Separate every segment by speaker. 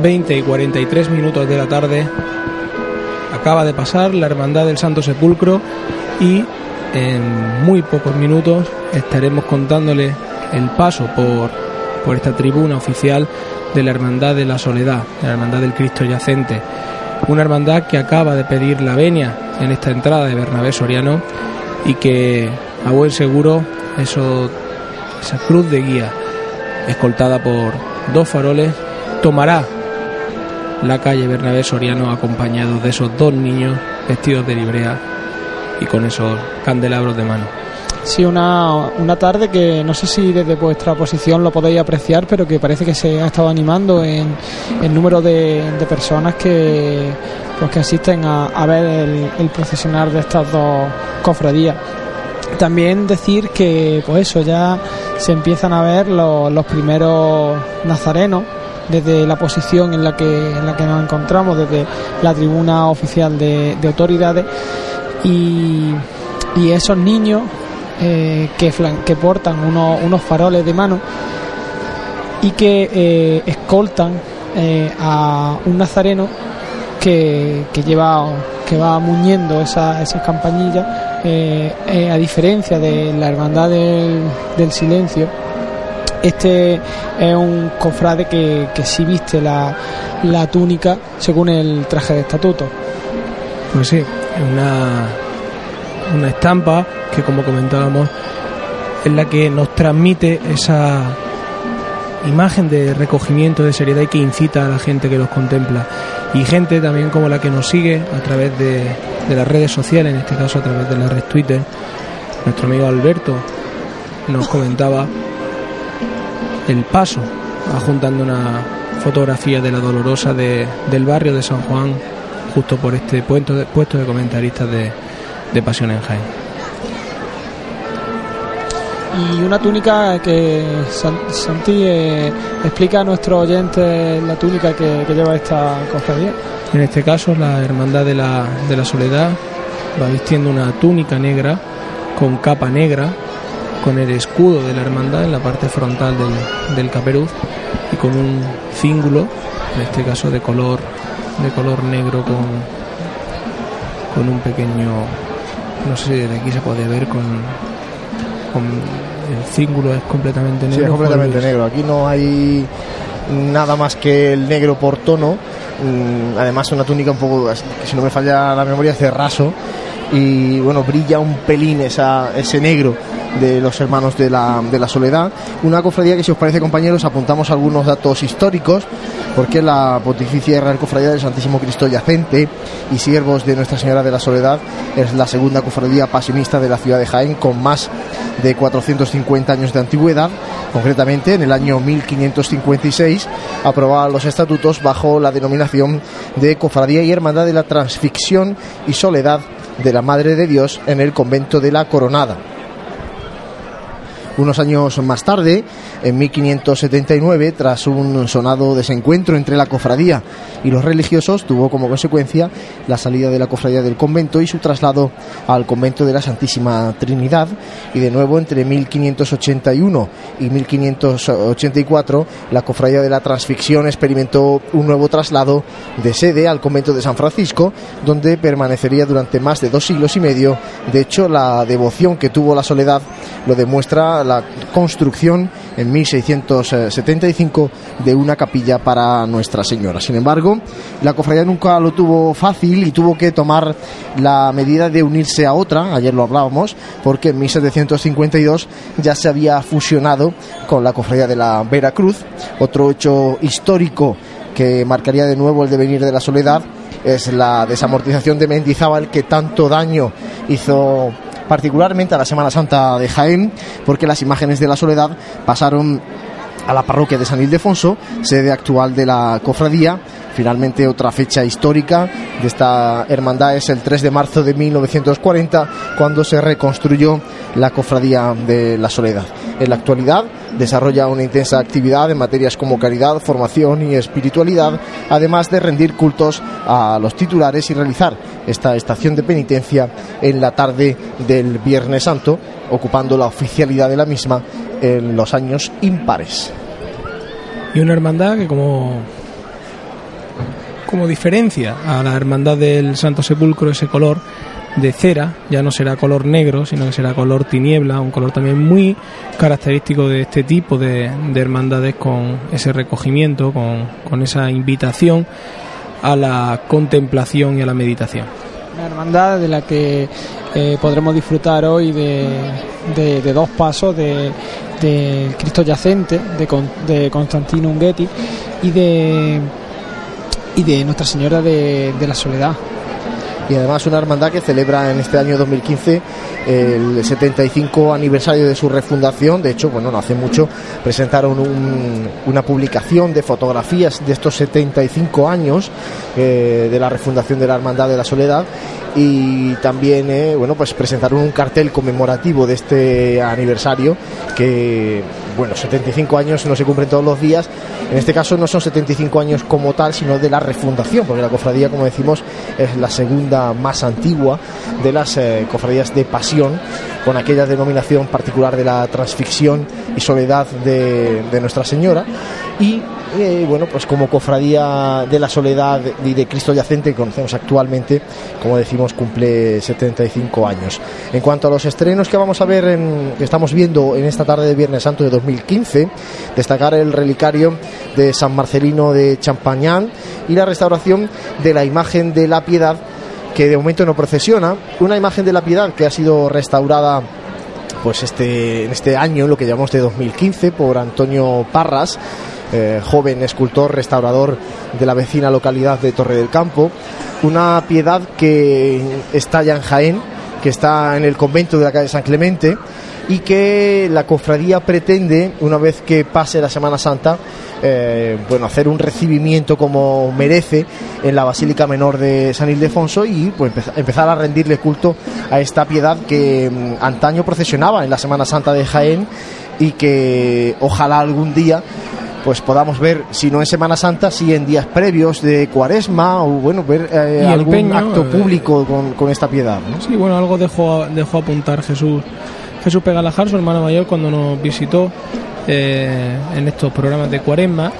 Speaker 1: 20 y 43 minutos de la tarde acaba de pasar la Hermandad del Santo Sepulcro y en muy pocos minutos estaremos contándole el paso por, por esta tribuna oficial de la Hermandad de la Soledad, la Hermandad del Cristo Yacente. Una hermandad que acaba de pedir la venia en esta entrada de Bernabé Soriano y que a buen seguro esa cruz de guía escoltada por dos faroles tomará la calle Bernabé Soriano acompañado de esos dos niños vestidos de librea y con esos candelabros de mano.
Speaker 2: Sí, una, una tarde que no sé si desde vuestra posición lo podéis apreciar, pero que parece que se ha estado animando en el número de, personas que, pues, que asisten a, ver el, procesionar de estas dos cofradías. También decir que, pues eso, ya se empiezan a ver los primeros nazarenos desde la posición en la que en la que nos encontramos desde la tribuna oficial de, autoridades. Y, esos niños eh, que, que portan unos, unos, faroles de mano y que eh, escoltan eh, a un nazareno que, que lleva que va muñendo esas esa campanillas a diferencia de la hermandad del, del silencio este es un cofrade que, que sí viste la, túnica según el traje de estatuto.
Speaker 1: Pues sí, una, una estampa que como comentábamos es la que nos transmite esa imagen de recogimiento, de seriedad y que incita a la gente que los contempla. Y gente también como la que nos sigue a través de, de las redes sociales, en este caso a través de la red Twitter. Nuestro amigo Alberto nos comentaba el paso, juntando una fotografía de la dolorosa de, del barrio de San Juan, justo por este puesto de, puesto de comentaristas de, de Pasión en Jaén.
Speaker 2: Y una túnica que Santi eh, explica a nuestro oyente la túnica que, lleva esta cofradía.
Speaker 1: En este caso, la Hermandad de la, de la Soledad va vistiendo una túnica negra con capa negra con el escudo de la hermandad en la parte frontal del, del caperuz y con un cíngulo, en este caso de color, de color negro con, con un pequeño, no sé si de aquí se puede ver con, con el cíngulo es completamente negro.
Speaker 3: Sí, es completamente negro. Aquí no hay nada más que el negro por tono. Mm, además, una túnica un poco, si no me falla la memoria, cerraso y bueno, brilla un pelín esa, ese negro de los hermanos de la, de la soledad. Una cofradía que si os parece compañeros apuntamos algunos datos históricos porque la Pontificia Real Cofradía del Santísimo Cristo Yacente y Siervos de Nuestra Señora de la Soledad es la segunda cofradía pasionista de la ciudad de Jaén con más de 450 años de antigüedad. Concretamente, en el año 1556 aprobaba los estatutos bajo la denominación de Cofradía y Hermandad de la Transfixión y Soledad de la Madre de Dios en el convento de la Coronada. Unos años más tarde, en 1579, tras un sonado desencuentro entre la cofradía y los religiosos, tuvo como consecuencia la salida de la cofradía del convento y su traslado al convento de la Santísima Trinidad. Y de nuevo, entre 1581 y 1584, la cofradía de la Transfixión experimentó un nuevo traslado de sede al convento de San Francisco, donde permanecería durante más de dos siglos y medio. De hecho, la devoción que tuvo la soledad lo demuestra la construcción en 1675 de una capilla para Nuestra Señora. Sin embargo, la cofradía nunca lo tuvo fácil y tuvo que tomar la medida de unirse a otra, ayer lo hablábamos, porque en 1752 ya se había fusionado con la cofradía de la Veracruz, otro hecho histórico que marcaría de nuevo el devenir de la soledad es la desamortización de Mendizábal que tanto daño hizo particularmente a la Semana Santa de Jaén, porque las imágenes de la soledad pasaron a la parroquia de San Ildefonso, sede actual de la cofradía. Finalmente, otra fecha histórica de esta hermandad es el 3 de marzo de 1940, cuando se reconstruyó la cofradía de la Soledad. En la actualidad desarrolla una intensa actividad en materias como caridad, formación y espiritualidad, además de rendir cultos a los titulares y realizar esta estación de penitencia en la tarde del Viernes Santo, ocupando la oficialidad de la misma en los años impares.
Speaker 1: Y una hermandad que como como diferencia a la hermandad del Santo Sepulcro ese color de cera, ya no será color negro, sino que será color tiniebla, un color también muy característico de este tipo de, hermandades con ese recogimiento, con, esa invitación a la contemplación y a la meditación.
Speaker 2: Una hermandad de la que eh, podremos disfrutar hoy de, dos pasos de, Cristo yacente de, de Constantino Unghetti y de y de Nuestra Señora de la Soledad
Speaker 3: y además una hermandad que celebra en este año 2015 el 75 aniversario de su refundación. De hecho, bueno, no hace mucho presentaron una publicación de fotografías de estos 75 años eh, de la refundación de la Hermandad de la Soledad y también eh, bueno pues presentaron un cartel conmemorativo de este aniversario que bueno 75 años no se cumplen todos los días. En este caso no son 75 años como tal sino de la refundación porque la cofradía como decimos es la segunda más antigua de las eh, cofradías de pasión con aquella denominación particular de la transfixión y soledad de, de Nuestra Señora. Y eh, bueno, pues como cofradía de la soledad y de Cristo yacente que conocemos actualmente, como decimos, cumple 75 años. En cuanto a los estrenos que vamos a ver, en, que estamos viendo en esta tarde de Viernes Santo de 2015, destacar el relicario de San Marcelino de Champañán y la restauración de la imagen de la piedad que de momento no procesiona, una imagen de la piedad que ha sido restaurada pues este en este año, lo que llamamos de 2015 por Antonio Parras eh, joven escultor, restaurador de la vecina localidad de Torre del Campo. Una piedad que está en Jaén, que está en el convento de la calle San Clemente y que la cofradía pretende, una vez que pase la Semana Santa, eh, bueno, hacer un recibimiento como merece en la Basílica Menor de San Ildefonso y pues, empezar a rendirle culto a esta piedad que mm, antaño procesionaba en la Semana Santa de Jaén y que ojalá algún día pues podamos ver, si no en Semana Santa, si en días previos de Cuaresma o bueno, ver eh, algún acto eh, público con, esta piedad. ¿no?
Speaker 1: Sí, bueno, algo dejó, dejó apuntar Jesús Jesús Pegalajar, su hermano mayor, cuando nos visitó eh, en estos programas de Cuaresma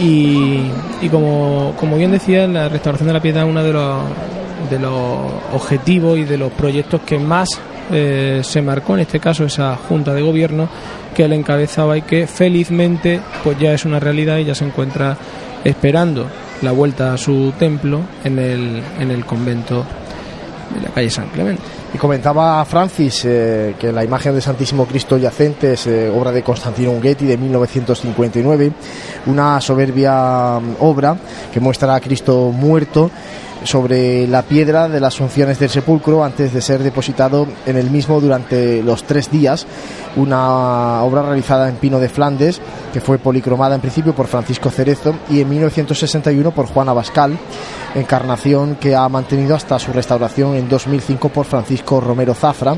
Speaker 1: y, y como, como bien decía, la restauración de la piedad es uno de los, de los objetivos y de los proyectos que más se marcó en este caso esa junta de gobierno que él encabezaba y que felizmente pues ya es una realidad y ya se encuentra esperando la vuelta a su templo en el, en el convento de la calle San Clemente.
Speaker 3: Y comentaba Francis eh, que la imagen de Santísimo Cristo yacente es eh, obra de Constantino Unghetti de 1959, una soberbia mm, obra que muestra a Cristo muerto sobre la piedra de las unciones del sepulcro antes de ser depositado en el mismo durante los tres días. Una obra realizada en pino de Flandes que fue policromada en principio por Francisco Cerezo y en 1961 por Juan Abascal, encarnación que ha mantenido hasta su restauración en 2005 por Francisco Romero Zafra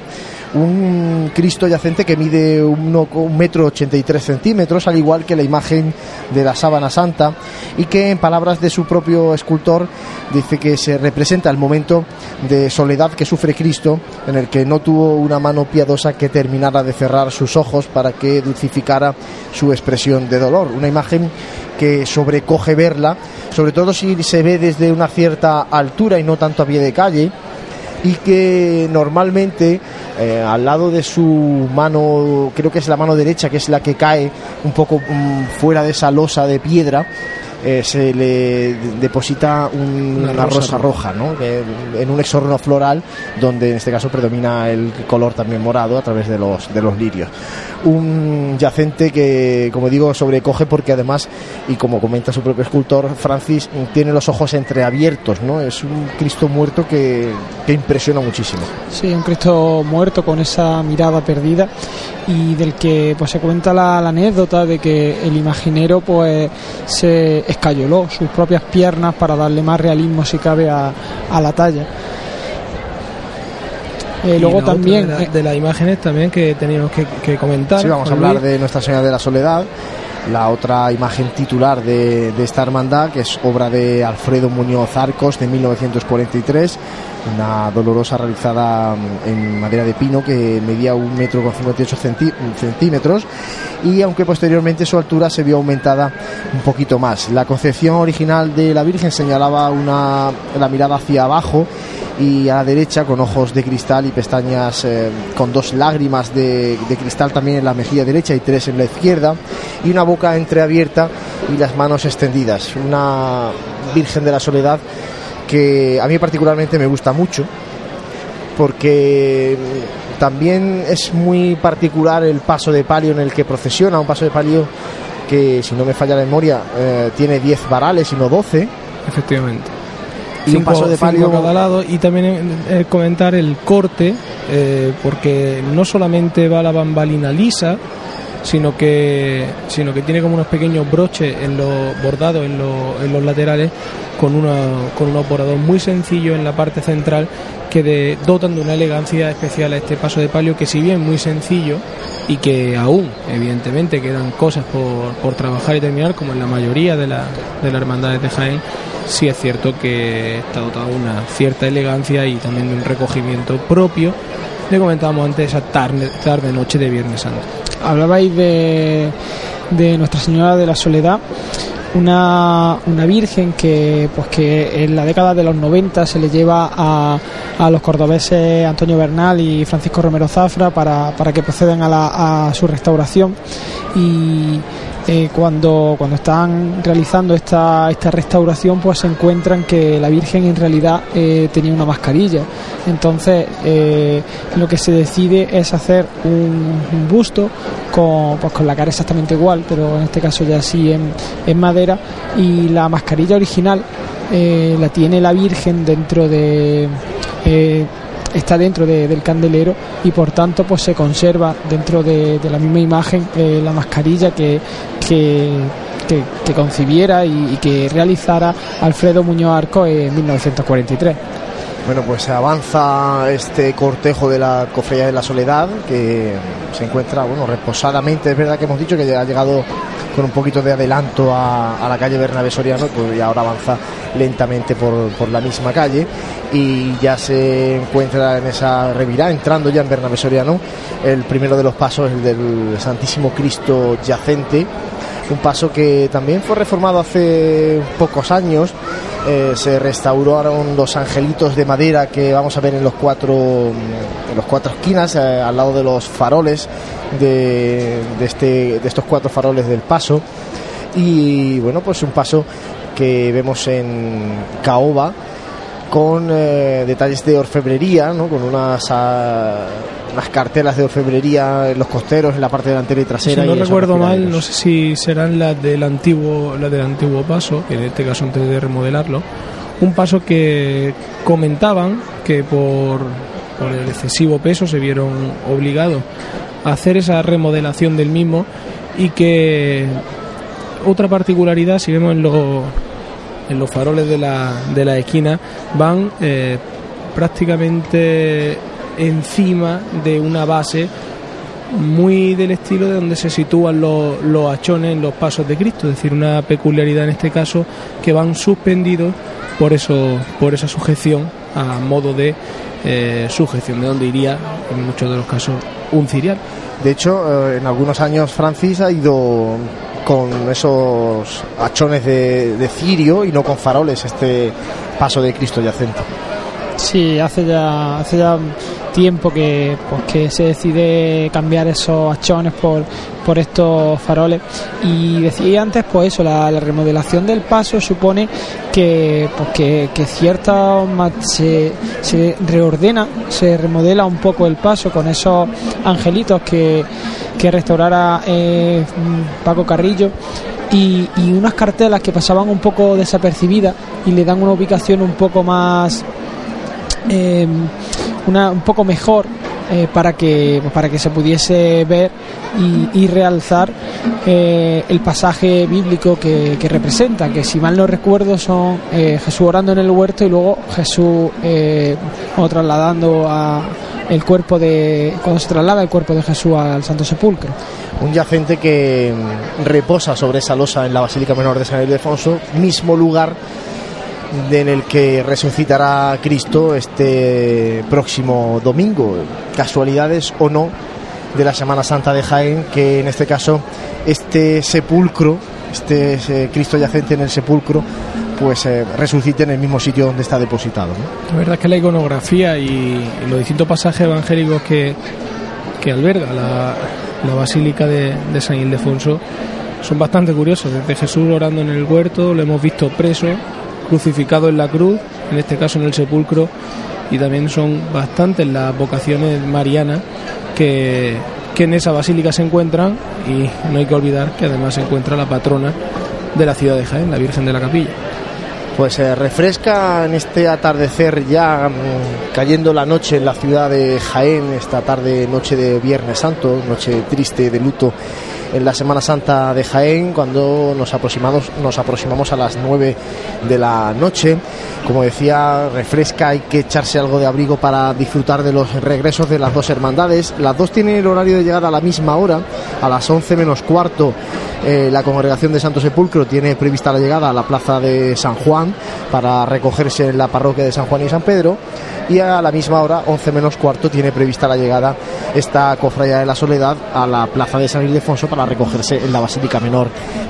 Speaker 3: un Cristo yacente que mide un metro 83 centímetros, al igual que la imagen de la sábana santa, y que en palabras de su propio escultor dice que se representa el momento de soledad que sufre Cristo, en el que no tuvo una mano piadosa que terminara de cerrar sus ojos para que dulcificara su expresión de dolor. Una imagen que sobrecoge verla, sobre todo si se ve desde una cierta altura y no tanto a pie de calle y que normalmente eh, al lado de su mano, creo que es la mano derecha, que es la que cae un poco mm, fuera de esa losa de piedra, eh, se le deposita una, rosa, roja, ¿no? en un exorno floral donde en este caso predomina el color también morado a través de los, de los lirios. Un yacente que, como digo, sobrecoge porque además, y como comenta su propio escultor, Francis tiene los ojos entreabiertos, ¿no? Es un Cristo muerto que, que impresiona muchísimo.
Speaker 2: Sí, un Cristo muerto con esa mirada perdida y del que pues se cuenta la, anécdota de que el imaginero pues se escayoló sus propias piernas para darle más realismo si cabe a, la talla.
Speaker 1: Eh, luego también eh, de, las imágenes también que teníamos que, comentar.
Speaker 3: Sí, vamos a hablar de Nuestra Señora de la Soledad la otra imagen titular de, esta hermandad, que es obra de Alfredo Muñoz Arcos de 1943, una dolorosa realizada en madera de pino que medía un metro con 58 centímetros y aunque posteriormente su altura se vio aumentada un poquito más. La concepción original de la Virgen señalaba una, la mirada hacia abajo y a la derecha con ojos de cristal y pestañas eh, con dos lágrimas de, de, cristal también en la mejilla derecha y tres en la izquierda y una boca entreabierta y las manos extendidas. Una Virgen de la Soledad que a mí particularmente me gusta mucho porque también es muy particular el paso de palio en el que procesiona, un paso de palio que si no me falla la memoria eh, tiene 10 varales y no 12.
Speaker 1: Efectivamente.
Speaker 3: Y un paso de palio
Speaker 1: cada lado y también eh, comentar el corte eh, porque no solamente va la bambalina lisa sino que sino que tiene como unos pequeños broches en los bordados en, los, en los laterales con una con unos bordados muy sencillos en la parte central que de, dotan de una elegancia especial a este paso de palio que si bien muy sencillo y que aún evidentemente quedan cosas por, por trabajar y terminar como en la mayoría de, la, de las hermandades de Jaén sí es cierto que está dotado de una cierta elegancia y también de un recogimiento propio le comentábamos antes esa tarde, tarde noche de Viernes Santo
Speaker 2: hablabais de, de Nuestra Señora de la Soledad una, una virgen que pues que en la década de los 90 se le lleva a, a los cordobeses Antonio Bernal y Francisco Romero Zafra para, para que procedan a, la, a su restauración. Y eh, cuando, cuando están realizando esta, esta restauración pues se encuentran que la Virgen en realidad eh, tenía una mascarilla. Entonces eh, lo que se decide es hacer un, busto con, pues, con la cara exactamente igual pero en este caso ya así en, en madera y la mascarilla original la tiene la Virgen dentro de está dentro de, del candelero y por tanto pues se conserva dentro de, la misma imagen eh, la mascarilla que, que, que, que concibiera y, y, que realizara Alfredo Muñoz Arco en 1943.
Speaker 3: Bueno, pues avanza este cortejo de la Cofradía de la Soledad que se encuentra, bueno, reposadamente. Es verdad que hemos dicho que ha llegado con un poquito de adelanto a, la calle Bernabé Soriano pues, y ahora avanza lentamente por, por, la misma calle y ya se encuentra en esa revirada, entrando ya en Bernabé Soriano. El primero de los pasos, el del Santísimo Cristo yacente, un paso que también fue reformado hace pocos años. Eh, se restauraron los angelitos de madera que vamos a ver en los cuatro en los cuatro esquinas eh, al lado de los faroles de, de, este, de estos cuatro faroles del paso y bueno pues un paso que vemos en caoba con eh, detalles de orfebrería ¿no? con unas uh, unas cartelas de orfebrería los costeros en la parte delantera y trasera
Speaker 1: si no
Speaker 3: y
Speaker 1: recuerdo mal no sé si serán las del antiguo las del antiguo paso en este caso antes de remodelarlo un paso que comentaban que por, por el excesivo peso se vieron obligados a hacer esa remodelación del mismo y que otra particularidad si vemos en los en los faroles de la, de la esquina van eh, prácticamente encima de una base muy del estilo de donde se sitúan los, los hachones en los pasos de Cristo, es decir, una peculiaridad en este caso que van suspendidos por eso, por esa sujeción a modo de eh, sujeción, de donde iría en muchos de los casos un cirial.
Speaker 3: De hecho, eh, en algunos años Francis ha ido con esos hachones de, de, cirio y no con faroles este paso de Cristo yacente.
Speaker 2: Sí, hace ya, hace ya tiempo que, pues, que se decide cambiar esos hachones por, por estos faroles. Y decía antes pues eso la, la remodelación del paso supone que pues que, que cierta se, se reordena se remodela un poco el paso con esos angelitos que, que restaurara eh, Paco Carrillo y, y, unas cartelas que pasaban un poco desapercibidas y le dan una ubicación un poco más eh, una, un poco mejor eh, para que para que se pudiese ver y, realzar eh, el pasaje bíblico que, representa que si mal no recuerdo son Jesús orando en el huerto y luego Jesús trasladando el cuerpo de cuando se traslada el cuerpo de Jesús al Santo Sepulcro.
Speaker 3: Un yacente que mm, reposa sobre esa losa en la Basílica Menor de San Ildefonso, mismo lugar en el que resucitará Cristo este próximo domingo. Casualidades o no de la Semana Santa de Jaén, que en este caso este sepulcro, este Cristo yacente en el sepulcro, pues eh, resucite en el mismo sitio donde está depositado.
Speaker 1: La verdad es que la iconografía y los distintos pasajes evangélicos que, que alberga la, la Basílica de, de San Ildefonso son bastante curiosos. Desde Jesús orando en el huerto, lo hemos visto preso, crucificado en la cruz, en este caso en el sepulcro, y también son bastantes las vocaciones marianas que, que en esa basílica se encuentran, y no hay que olvidar que además se encuentra la patrona de la ciudad de Jaén, la Virgen de la Capilla.
Speaker 3: Pues se refresca en este atardecer ya mm, cayendo la noche en la ciudad de Jaén, esta tarde, noche de Viernes Santo, noche triste de luto en la Semana Santa de Jaén, cuando nos aproximamos, nos aproximamos a las 9 de la noche. Como decía, refresca, hay que echarse algo de abrigo para disfrutar de los regresos de las dos hermandades. Las dos tienen el horario de llegada a la misma hora, a las 11 menos cuarto. Eh, la congregación de Santo Sepulcro tiene prevista la llegada a la plaza de San Juan para recogerse en la parroquia de San Juan y San Pedro y a la misma hora, 11 menos cuarto, tiene prevista la llegada esta cofradía de la Soledad a la plaza de San Ildefonso para recogerse en la Basílica Menor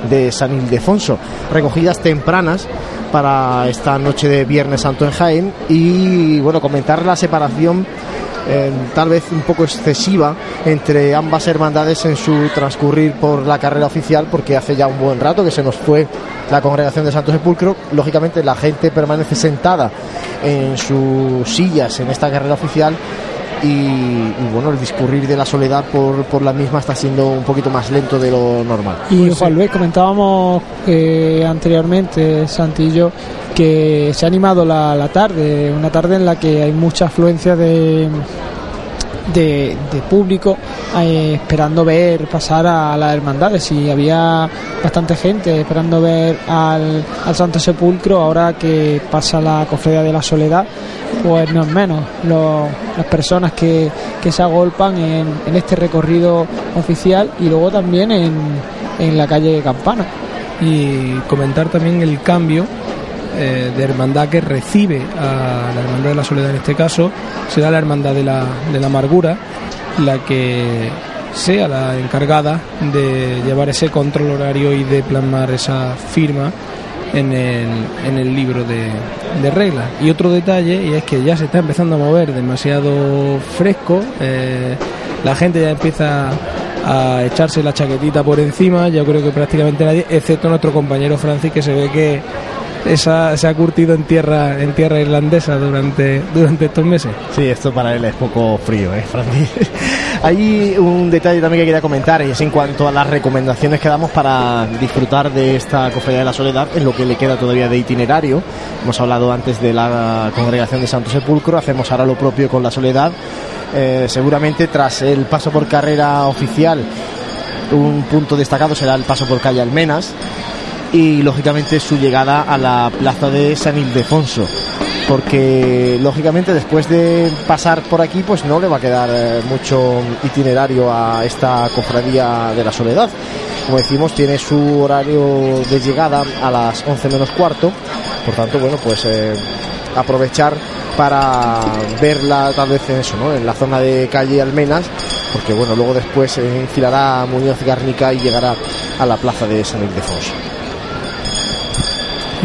Speaker 3: de San Ildefonso. Recogidas tempranas para esta noche de Viernes Santo en Jaén y bueno, comentar la separación eh, tal vez un poco excesiva entre ambas hermandades en su transcurrir por la carrera oficial porque hace ya un buen rato que se nos fue la congregación de Santo Sepulcro lógicamente la gente permanece sentada en sus sillas en esta carrera oficial y, bueno, el discurrir de la soledad por, por, la misma está siendo un poquito más lento de lo normal.
Speaker 2: Y Juan Luis, comentábamos eh, anteriormente, Santillo, que se ha animado la, la tarde, una tarde en la que hay mucha afluencia de de, público eh, esperando ver pasar a las hermandades. Y había bastante gente esperando ver al, Santo Sepulcro, ahora que pasa la cofradía de la Soledad, pues no es menos las personas que, que se agolpan en, en, este recorrido oficial y luego también en, en la calle Campana.
Speaker 1: Y comentar también el cambio eh, de hermandad que recibe a la hermandad de la soledad en este caso, será la hermandad de la, de la amargura la que sea la encargada de llevar ese control horario y de plasmar esa firma en el, en el libro de, reglas. Y otro detalle, y es que ya se está empezando a mover demasiado fresco, eh, la gente ya empieza a echarse la chaquetita por encima, yo creo que prácticamente nadie, excepto nuestro compañero Francis, que se ve que esa, se ha curtido en tierra en tierra irlandesa durante, durante estos meses.
Speaker 3: Sí, esto para él es poco frío, ¿eh, Hay un detalle también que quería comentar y es en cuanto a las recomendaciones que damos para disfrutar de esta Cofradía de la Soledad en lo que le queda todavía de itinerario. Hemos hablado antes de la congregación de Santo Sepulcro, hacemos ahora lo propio con la Soledad. Eh, seguramente tras el paso por carrera oficial un punto destacado será el paso por calle Almenas y lógicamente su llegada a la plaza de San Ildefonso porque lógicamente después de pasar por aquí pues no le va a quedar eh, mucho itinerario a esta cofradía de la soledad. Como decimos tiene su horario de llegada a las 11 menos cuarto. Por tanto bueno pues eh, aprovechar para verla tal vez en eso ¿no? en la zona de calle Almenas porque bueno luego después enfilará Muñoz Garnica y llegará a la plaza de San Ildefonso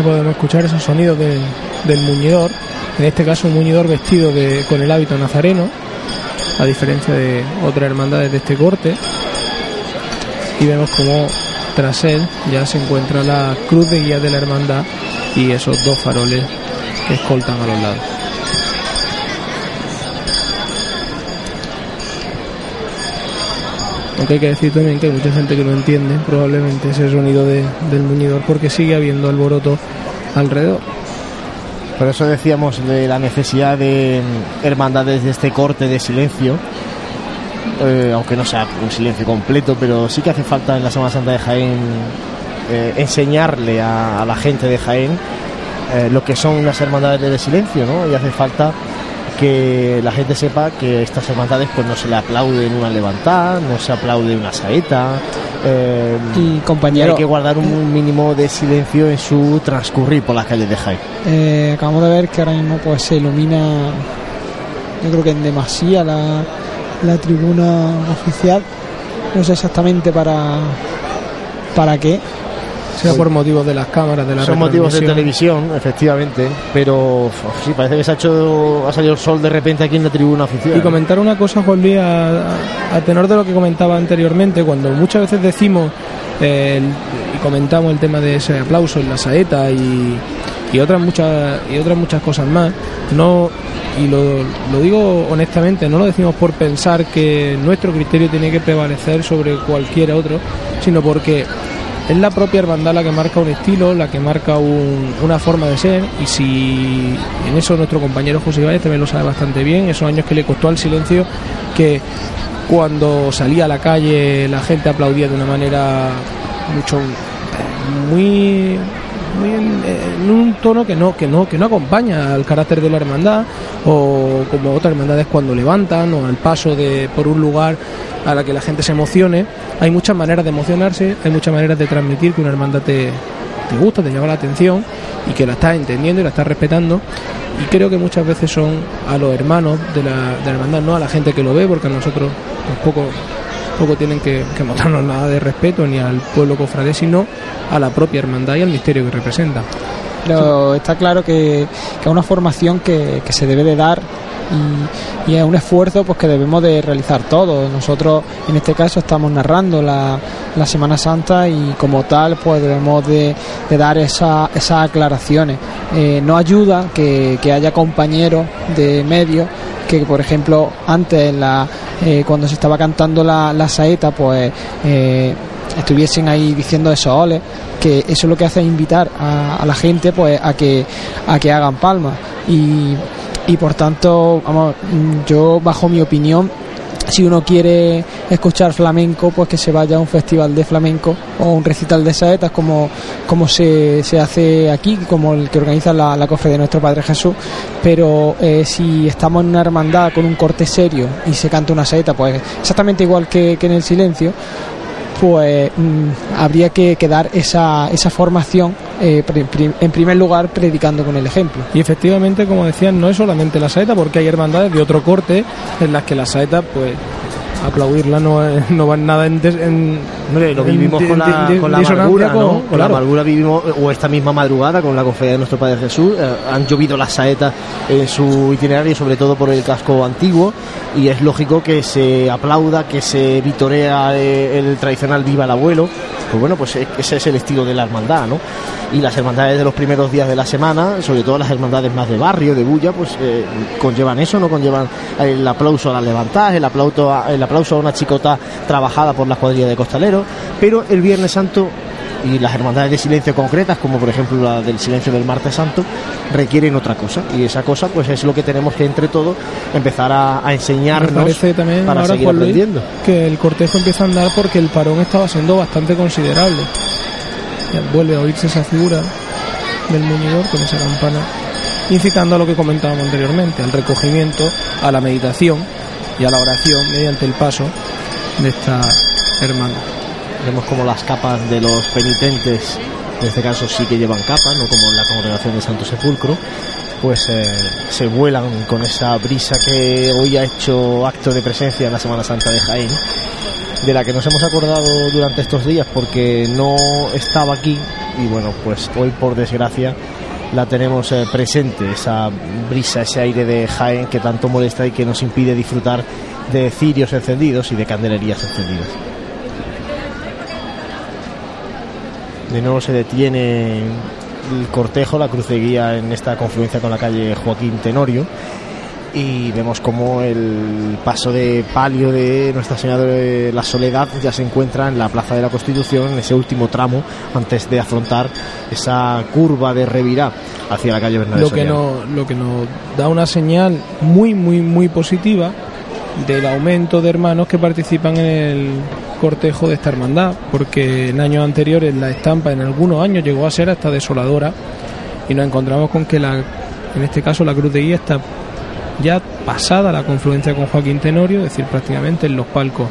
Speaker 1: podemos escuchar esos sonidos del muñidor, en este caso un muñidor vestido de, con el hábito nazareno, a diferencia de otras hermandades de este corte. Y vemos como tras él ya se encuentra la cruz de guía de la hermandad y esos dos faroles que escoltan a los lados. Aunque hay que decir también que hay mucha gente que no entiende probablemente ese sonido del muñidor porque sigue habiendo alboroto alrededor.
Speaker 3: Por eso decíamos de la necesidad de hermandades de este corte de silencio, eh, aunque no sea un silencio completo, pero sí que hace falta en la Semana Santa de Jaén eh, enseñarle a, la gente de Jaén eh, lo que son unas hermandades de silencio, ¿no? Y hace falta que la gente sepa que estas hermandades pues no se le aplaude en una levantada, no se aplaude una saeta. eh,
Speaker 2: Y compañero,
Speaker 3: hay que guardar un mínimo de silencio en su transcurrir por las calles de Jaén.
Speaker 2: eh, acabamos de ver que ahora mismo pues se ilumina, yo creo que en demasía la, la tribuna oficial. No sé exactamente para para qué.
Speaker 1: Sea por motivos de las cámaras, de la
Speaker 3: Son motivos de televisión, efectivamente, pero sí, parece que se ha hecho ha salido el sol de repente aquí en la tribuna oficial.
Speaker 1: Y comentar una cosa, Juan Luis, a, a- a tenor de lo que comentaba anteriormente, cuando muchas veces decimos eh, el- y comentamos el tema de ese aplauso en la saeta y, y otras muchas y otras muchas cosas más, no y lo, lo digo honestamente, no lo decimos por pensar que nuestro criterio tiene que prevalecer sobre cualquier otro, sino porque es la propia hermandad la que marca un estilo, la que marca un- una forma de ser y si en eso nuestro compañero José Ibáñez también lo sabe bastante bien, esos años que le costó al silencio que cuando salía a la calle la gente aplaudía de una manera mucho muy muy en, un tono que no que no que no acompaña al carácter de la hermandad o como otras hermandades cuando levantan o al paso de por un lugar a la que la gente se emocione. Hay muchas maneras de emocionarse hay muchas maneras de transmitir que una hermandad te, te gusta te llama la atención y que la estás entendiendo y la estás respetando. Y creo que muchas veces son a los hermanos de la, de la hermandad no a la gente que lo ve porque a nosotros pues, poco tienen que, que mostrarnos nada de respeto ni al pueblo cofrade, sino a la propia hermandad y al misterio que representa.
Speaker 2: Pero está claro que, es una formación que, que se debe de dar y, es un esfuerzo pues que debemos de realizar todos. Nosotros en este caso estamos narrando la, la Semana Santa y como tal pues debemos de, de dar esa- esas aclaraciones. Eh, no ayuda que, que haya compañeros de medios que por ejemplo antes la, eh, cuando se estaba cantando la, la saeta pues eh, estuviesen ahí diciendo esos oles que eso lo que hace es invitar a, la gente pues a que a que hagan palmas y, y por tanto vamos mm, yo bajo mi opinión si uno quiere escuchar flamenco, pues que se vaya a un festival de flamenco o un recital de saetas como, como se, se hace aquí, como el que organiza la, la cofre de nuestro Padre Jesús. Pero eh, si estamos en una hermandad con un corte serio y se canta una saeta, pues exactamente igual que, que en el silencio, pues mm, habría que, que dar esa, esa formación eh, en primer lugar predicando con el ejemplo.
Speaker 1: Y efectivamente, como decían, no es solamente la saeta, porque hay hermandades de otro corte en las que la saeta, pues, aplaudirla no, es- no va en nada en... des- en
Speaker 3: Hombre, lo vivimos con la,
Speaker 1: di-
Speaker 3: con la
Speaker 1: disonancia
Speaker 3: amargura, ¿no?
Speaker 1: con-
Speaker 3: la amargura vivimos, o esta misma madrugada con la cofradía de nuestro Padre Jesús, eh, han llovido las saetas en su itinerario, sobre todo por el casco antiguo, y es lógico que se aplauda, que se vitorea eh, el tradicional Viva el Abuelo, pues bueno, pues ese es el estilo de la hermandad, ¿no? Y las hermandades de los primeros días de la semana, sobre todo las hermandades más de barrio, de bulla, pues eh, conllevan eso, ¿no? Conllevan el aplauso a las levantadas, el aplauso a, el aplauso a una chicota trabajada por la cuadrilla de costaleros, pero el Viernes Santo y las hermandades de silencio concretas, como por ejemplo la del silencio del Martes Santo, requieren otra cosa. Y esa cosa, pues es lo que tenemos que entre todos empezar a, a
Speaker 1: Me
Speaker 3: enseñarnos
Speaker 1: parece también
Speaker 3: para
Speaker 1: ahora,
Speaker 3: seguir
Speaker 1: Juan Luis,
Speaker 3: aprendiendo.
Speaker 1: que el cortejo empieza a andar porque el parón estaba siendo bastante considerable. Ya vuelve a oírse esa figura del muñidor con esa campana, incitando a lo que comentábamos anteriormente, al recogimiento, a la meditación y a la oración mediante el paso de esta hermana.
Speaker 3: Vemos como las capas de los penitentes, en este caso sí que llevan capas, no como en la congregación de Santo Sepulcro, pues eh, se vuelan con esa brisa que hoy ha hecho acto de presencia en la Semana Santa de Jaén, de la que nos hemos acordado durante estos días porque no estaba aquí y bueno, pues hoy por desgracia la tenemos eh, presente, esa brisa, ese aire de Jaén que tanto molesta y que nos impide disfrutar de cirios encendidos y de candelerías encendidas. De nuevo se detiene el cortejo, la cruceguía en esta confluencia con la calle Joaquín Tenorio. y vemos como el paso de palio de Nuestra Señora de la Soledad ya se encuentra en la Plaza de la Constitución, en ese último tramo, antes de afrontar esa curva de revirá hacia la calle Bernabé
Speaker 1: lo que, no, lo que nos da una señal muy, muy, muy positiva del aumento de hermanos que participan en el cortejo de esta hermandad, porque en años anteriores la estampa en algunos años llegó a ser hasta desoladora y nos encontramos con que la, en este caso la cruz de guía ya pasada la confluencia con Joaquín Tenorio, es decir, prácticamente en los palcos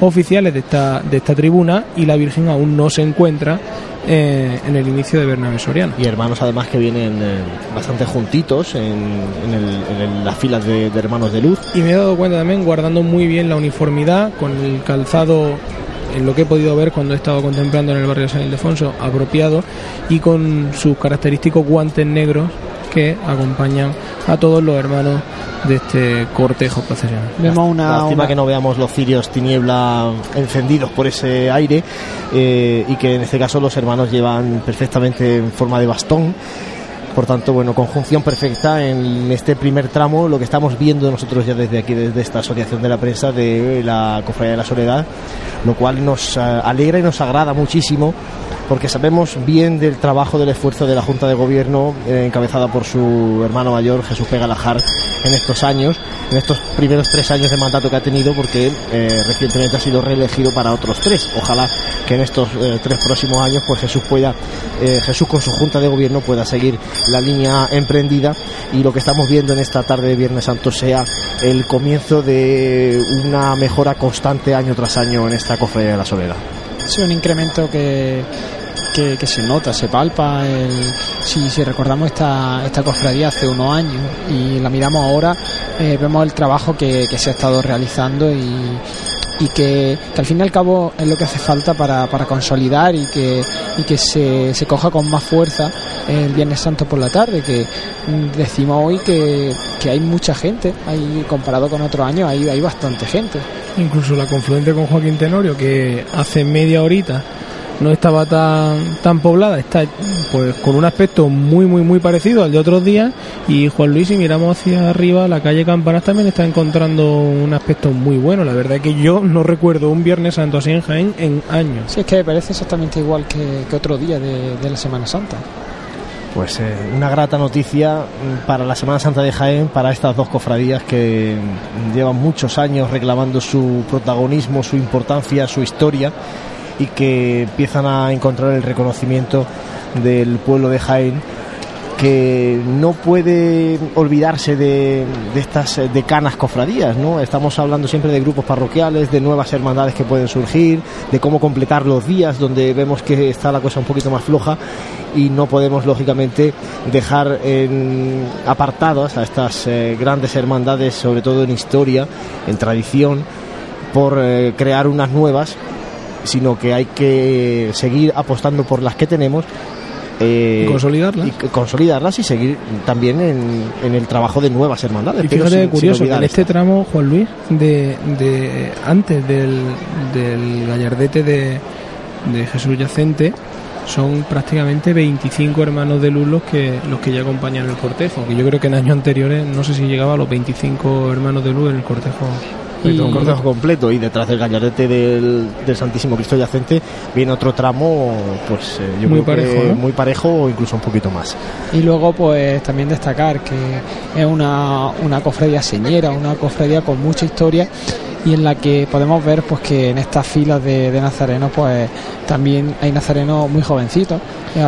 Speaker 1: oficiales de esta, de esta tribuna y la Virgen aún no se encuentra eh, en el inicio de Bernabé Soriano.
Speaker 3: Y hermanos además que vienen eh, bastante juntitos en, en, las filas de, de, hermanos de luz.
Speaker 1: Y me he dado cuenta también guardando muy bien la uniformidad con el calzado en lo que he podido ver cuando he estado contemplando en el barrio de San Ildefonso apropiado y con sus característicos guantes negros que acompañan a todos los hermanos de este cortejo procesional.
Speaker 3: Vemos una lástima que no veamos los cirios tiniebla encendidos por ese aire eh, y que en este caso los hermanos llevan perfectamente en forma de bastón. Por tanto, bueno, conjunción perfecta en este primer tramo, lo que estamos viendo nosotros ya desde aquí, desde esta asociación de la prensa de la Cofradía de la Soledad, lo cual nos eh, alegra y nos agrada muchísimo porque sabemos bien del trabajo, del esfuerzo de la Junta de Gobierno eh, encabezada por su hermano mayor Jesús Pegalajar en estos años, en estos primeros tres años de mandato que ha tenido, porque eh, recientemente ha sido reelegido para otros tres. Ojalá que en estos eh, tres próximos años, pues Jesús pueda, Jesús con su Junta de Gobierno pueda seguir la línea emprendida y lo que estamos viendo en esta tarde de Viernes Santo sea el comienzo de una mejora constante año tras año en esta cofradía de la Soledad.
Speaker 2: Sí, un incremento que, que, se nota, se palpa. si, si, recordamos esta, esta cofradía hace unos años y la miramos ahora, eh, vemos el trabajo que, se ha estado realizando y, y que, al fin y al cabo es lo que hace falta para, para consolidar y que, y que se, se, coja con más fuerza el Viernes Santo por la tarde, que decimos hoy que, que hay mucha gente, hay, comparado con otros años hay, hay bastante gente.
Speaker 1: Incluso la confluente con Joaquín Tenorio, que hace media horita no estaba tan, tan poblada, está pues con un aspecto muy muy muy parecido al de otros días y Juan Luis si miramos hacia arriba la calle Campanas también está encontrando un aspecto muy bueno, la verdad es que yo no recuerdo un Viernes Santo así en Jaén en años.
Speaker 2: Sí, es que parece exactamente igual que, otro día de, la Semana Santa.
Speaker 3: Pues eh, una grata noticia para la Semana Santa de Jaén, para estas dos cofradías que llevan muchos años reclamando su protagonismo, su importancia, su historia y que empiezan a encontrar el reconocimiento del pueblo de Jaén que no puede olvidarse de, estas decanas cofradías, ¿no? Estamos hablando siempre de grupos parroquiales, de nuevas hermandades que pueden surgir, de cómo completar los días donde vemos que está la cosa un poquito más floja y no podemos lógicamente dejar en apartadas a estas eh, grandes hermandades, sobre todo en historia, en tradición, por eh, crear unas nuevas sino que hay que seguir apostando por las que tenemos
Speaker 1: eh, consolidarlas.
Speaker 3: Y consolidarlas y seguir también en, el trabajo de nuevas hermandades.
Speaker 1: Y fíjate curioso en este tramo, Juan Luis, de, de antes del, del gallardete de, de Jesús Yacente, son prácticamente 25 hermanos de luz los que, los que ya acompañan el cortejo, que yo creo que en años anteriores no sé si llegaba a los 25 hermanos de luz en el cortejo
Speaker 3: un cortejo completo. Y detrás del gallardete del, Santísimo Cristo yacente viene otro tramo pues eh,
Speaker 1: muy parejo
Speaker 3: muy parejo o incluso un poquito más.
Speaker 2: Y luego pues también destacar que es una, una cofradía señera una cofradía con mucha historia y en la que podemos ver pues que en estas filas de, de nazarenos pues también hay nazarenos muy jovencitos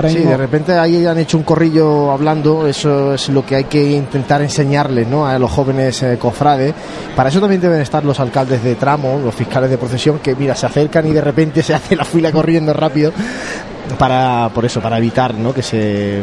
Speaker 3: sí, de repente ahí han hecho un corrillo hablando, eso es lo que hay que intentar enseñarles ¿no? a los jóvenes eh, cofrades. Para eso también deben estar los alcaldes de tramo, los fiscales de procesión, que mira, se acercan y de repente se hace la fila corriendo rápido para por eso para evitar ¿no? que se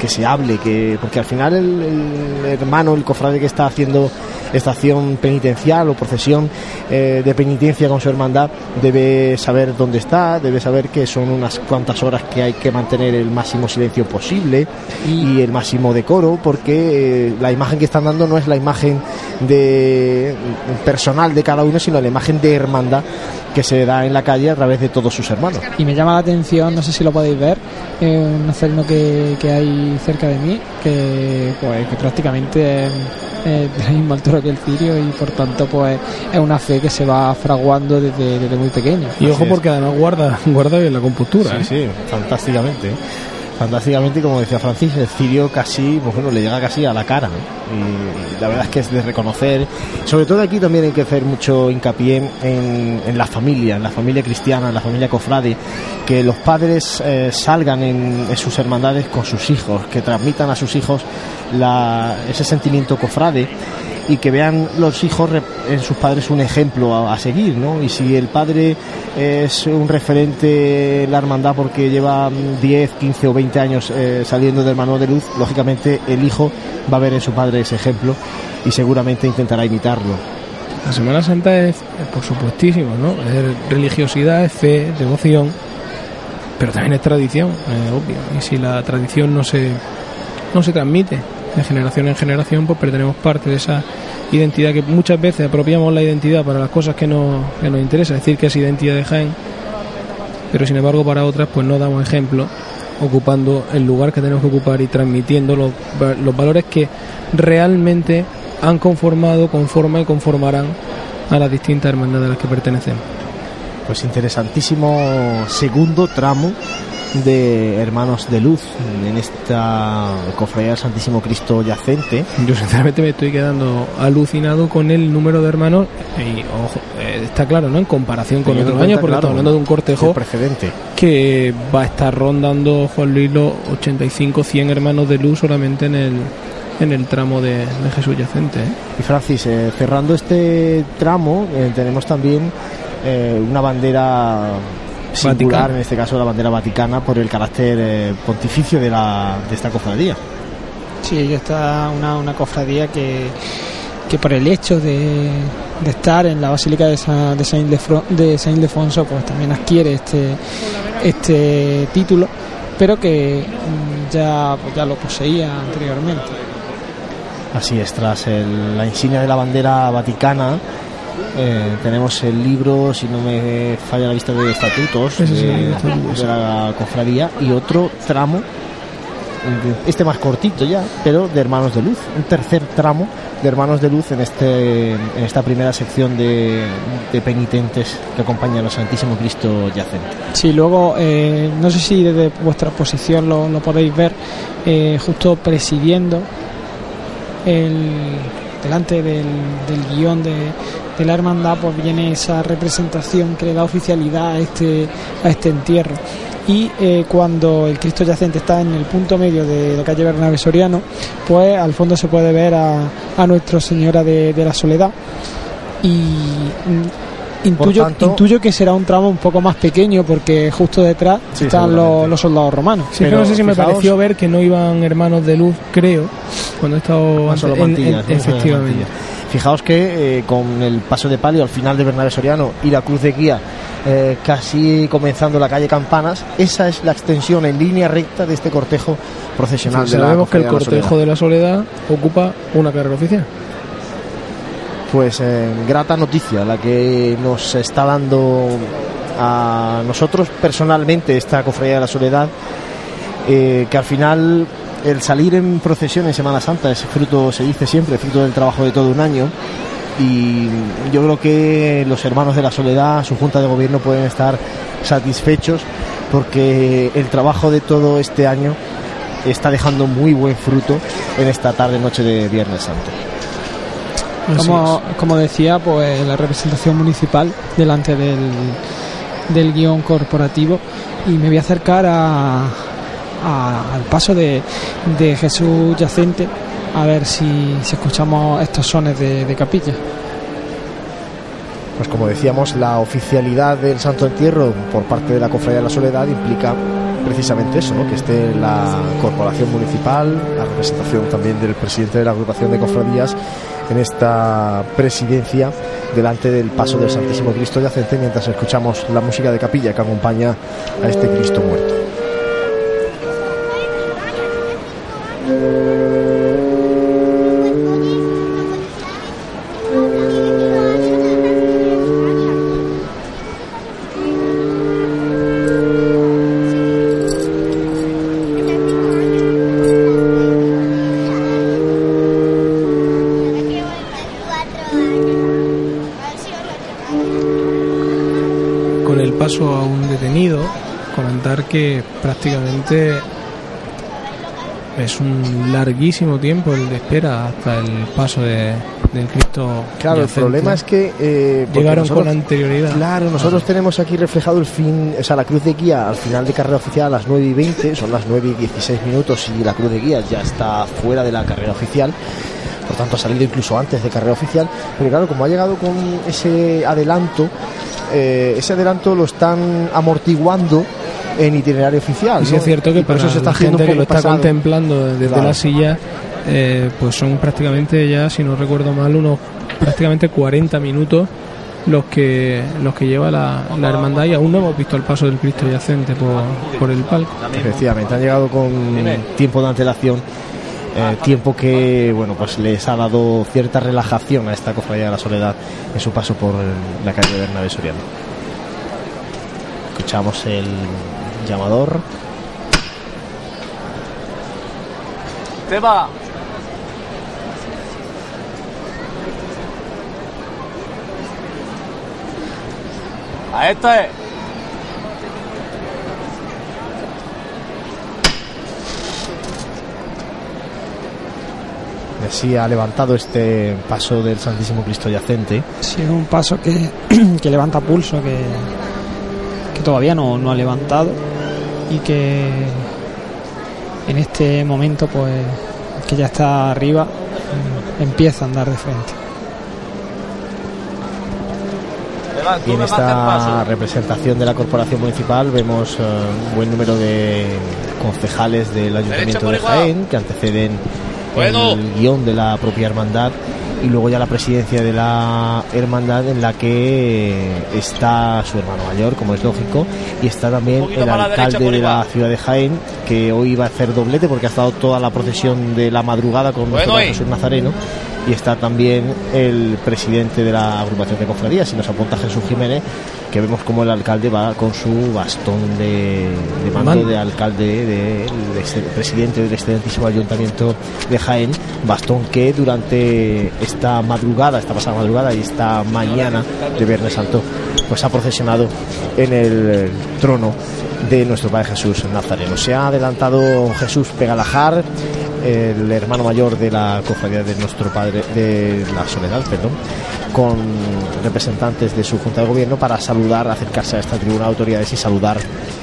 Speaker 3: que se hable que porque al final el, hermano el cofrade que está haciendo estación penitencial o procesión eh, de penitencia con su hermandad debe saber dónde está, debe saber que son unas cuantas horas que hay que mantener el máximo silencio posible y el máximo decoro, porque eh, la imagen que están dando no es la imagen de personal de cada uno, sino la imagen de hermandad que se da en la calle a través de todos sus hermanos.
Speaker 2: Y me llama la atención, no sé si lo podéis ver, eh, un nazareno que, que hay cerca de mí, que, pues, que prácticamente eh, de la misma altura que el cirio y por tanto pues es una fe que se va fraguando desde, desde muy pequeño.
Speaker 1: Y ojo porque además guarda, guarda bien la compostura.
Speaker 3: Sí,
Speaker 1: ¿eh?
Speaker 3: sí, fantásticamente fantásticamente, como decía Francis, el cirio casi, pues bueno, le llega casi a la cara. Y, la verdad es que es de reconocer. Sobre todo aquí también hay que hacer mucho hincapié en, la familia, en la familia cristiana, en la familia cofrade, que los padres eh, salgan en, sus hermandades con sus hijos, que transmitan a sus hijos ese sentimiento cofrade y que vean los hijos en sus padres un ejemplo a, seguir, ¿no? Y si el padre es un referente en la hermandad porque lleva 10, 15 o 20 años eh, saliendo del manual de luz, lógicamente el hijo va a ver en su padre ese ejemplo y seguramente intentará imitarlo.
Speaker 1: La Semana Santa es, por supuestísimo, ¿no? Es religiosidad, fe, devoción, pero también es tradición, es obvio. Y si la tradición no se, no se transmite de generación en generación, pues pertenecemos parte de esa identidad que muchas veces apropiamos la identidad para las cosas que nos, que nos interesa, decir que es identidad de Jaén, pero sin embargo para otras pues no damos ejemplo ocupando el lugar que tenemos que ocupar y transmitiendo los, los valores que realmente han conformado, conforman y conformarán a las distintas hermandades a las que pertenecemos.
Speaker 3: Pues interesantísimo segundo tramo de Hermanos de Luz en esta cofradía del Santísimo Cristo yacente.
Speaker 1: Yo sinceramente me estoy quedando alucinado con el número de hermanos y ojo, eh, está claro, ¿no? En comparación con otros años, porque estamos hablando de un cortejo
Speaker 3: precedente
Speaker 1: que va a estar rondando Juan Luis los 85, 100 hermanos de luz solamente en el en el tramo de, Jesús yacente. ¿eh?
Speaker 3: Y Francis, eh, cerrando este tramo, tenemos también una bandera singular, en este caso la bandera vaticana, por el carácter eh, pontificio de, la, de esta cofradía.
Speaker 2: Sí, está una, una cofradía que, que por el hecho de, de estar en la Basílica de, de Saint, de Saint Ildefonso, pues también adquiere este, este título, pero que mm, ya, pues ya lo poseía anteriormente.
Speaker 3: Así es, tras la insignia de la bandera vaticana, eh, tenemos el libro, si no me falla la vista de estatutos de, la cofradía y otro tramo, este más cortito ya, pero de Hermanos de Luz, un tercer tramo de Hermanos de Luz en, este, en esta primera sección de, penitentes que acompañan al Santísimo Cristo yacente.
Speaker 2: Sí, luego, eh, no sé si desde vuestra posición lo, podéis ver, eh, justo presidiendo el delante del, del guion de, de la hermandad pues viene esa representación que le da oficialidad a este, a este entierro. Y eh, cuando el Cristo yacente está en el punto medio de la calle Bernabé Soriano, pues al fondo se puede ver a, a Nuestra Señora de, la Soledad. Y intuyo, intuyo que será un tramo un poco más pequeño porque justo detrás están los, soldados romanos.
Speaker 1: Sí, pero no sé si me pareció ver que no iban hermanos de luz, creo, cuando he estado efectivamente.
Speaker 3: Fijaos que eh, con el paso de palio al final de Bernabé Soriano y la cruz de guía eh, casi comenzando la calle Campanas, esa es la extensión en línea recta de este cortejo procesional.
Speaker 1: sabemos que el cortejo de la Soledad ocupa una carrera oficial.
Speaker 3: Pues eh, grata noticia la que nos está dando a nosotros personalmente esta cofradía de la Soledad, que al final el salir en procesión en Semana Santa es fruto, se dice siempre, fruto del trabajo de todo un año. Y yo creo que los hermanos de la Soledad, su junta de gobierno, pueden estar satisfechos porque el trabajo de todo este año está dejando muy buen fruto en esta tarde noche de Viernes Santo.
Speaker 2: Como, como decía, pues la representación municipal delante del, del guion corporativo y me voy a acercar a, al paso de, de, Jesús yacente a ver si, escuchamos estos sones de, capilla.
Speaker 3: Pues como decíamos, la oficialidad del Santo Entierro por parte de la Cofradía de la Soledad implica precisamente eso, ¿no? que esté la corporación municipal, la representación también del presidente de la agrupación de cofradías en esta presidencia delante del paso del Santísimo Cristo yacente mientras escuchamos la música de capilla que acompaña a este Cristo muerto.
Speaker 1: Que prácticamente es un larguísimo tiempo el de espera hasta el paso de, del Cristo.
Speaker 3: Claro, el problema es que
Speaker 1: eh, llegaron con anterioridad.
Speaker 3: Claro, nosotros tenemos aquí reflejado el fin, o sea, la cruz de guía al final de carrera oficial a las 9 y 20, son las 9 y 16 minutos y la cruz de guía ya está fuera de la carrera oficial por tanto ha salido incluso antes de carrera oficial, pero claro, como ha llegado con ese adelanto, eh, ese adelanto lo están amortiguando en itinerario oficial.
Speaker 1: Sí, es cierto que por eso se está gente que lo está contemplando desde la silla, eh, pues son prácticamente ya, si no recuerdo mal, unos prácticamente 40 minutos los que los que lleva la, hermandad y aún no hemos visto el paso del Cristo yacente por, por el palco.
Speaker 3: Efectivamente, han llegado con tiempo de antelación eh, tiempo que bueno pues les ha dado cierta relajación a esta cofradía de la soledad en su paso por la calle de Bernabé Soriano. Escuchamos el llamador.
Speaker 4: Te va. A esta es.
Speaker 3: así ha levantado este paso del Santísimo Cristo yacente.
Speaker 2: Sí, un paso que, que levanta pulso, que, que todavía no, no, ha levantado y que en este momento, pues, que ya está arriba, empieza a andar de frente.
Speaker 3: Y en esta representación de la corporación municipal vemos eh, un buen número de concejales del Ayuntamiento de Jaén que anteceden el guion de la propia hermandad y luego ya la presidencia de la hermandad en la que está su hermano mayor, como es lógico, y está también el alcalde de la ciudad de Jaén, que hoy va a hacer doblete porque ha estado toda la procesión de la madrugada con nuestro Jesús Nazareno, y está también el presidente de la agrupación de cofradías, y nos apunta Jesús Jiménez, que vemos como el alcalde va con su bastón de, mando de alcalde, del presidente del excelentísimo ayuntamiento de Jaén, bastón que durante esta madrugada, esta pasada madrugada y esta mañana de Viernes Santo, pues ha procesionado en el trono de nuestro Padre Jesús Nazareno. Se ha adelantado Jesús Pegalajar, el hermano mayor de la cofradía de nuestro Padre de la Soledad, perdón, con representantes de su Junta de Gobierno para saludar, acercarse a esta tribuna de autoridades y saludar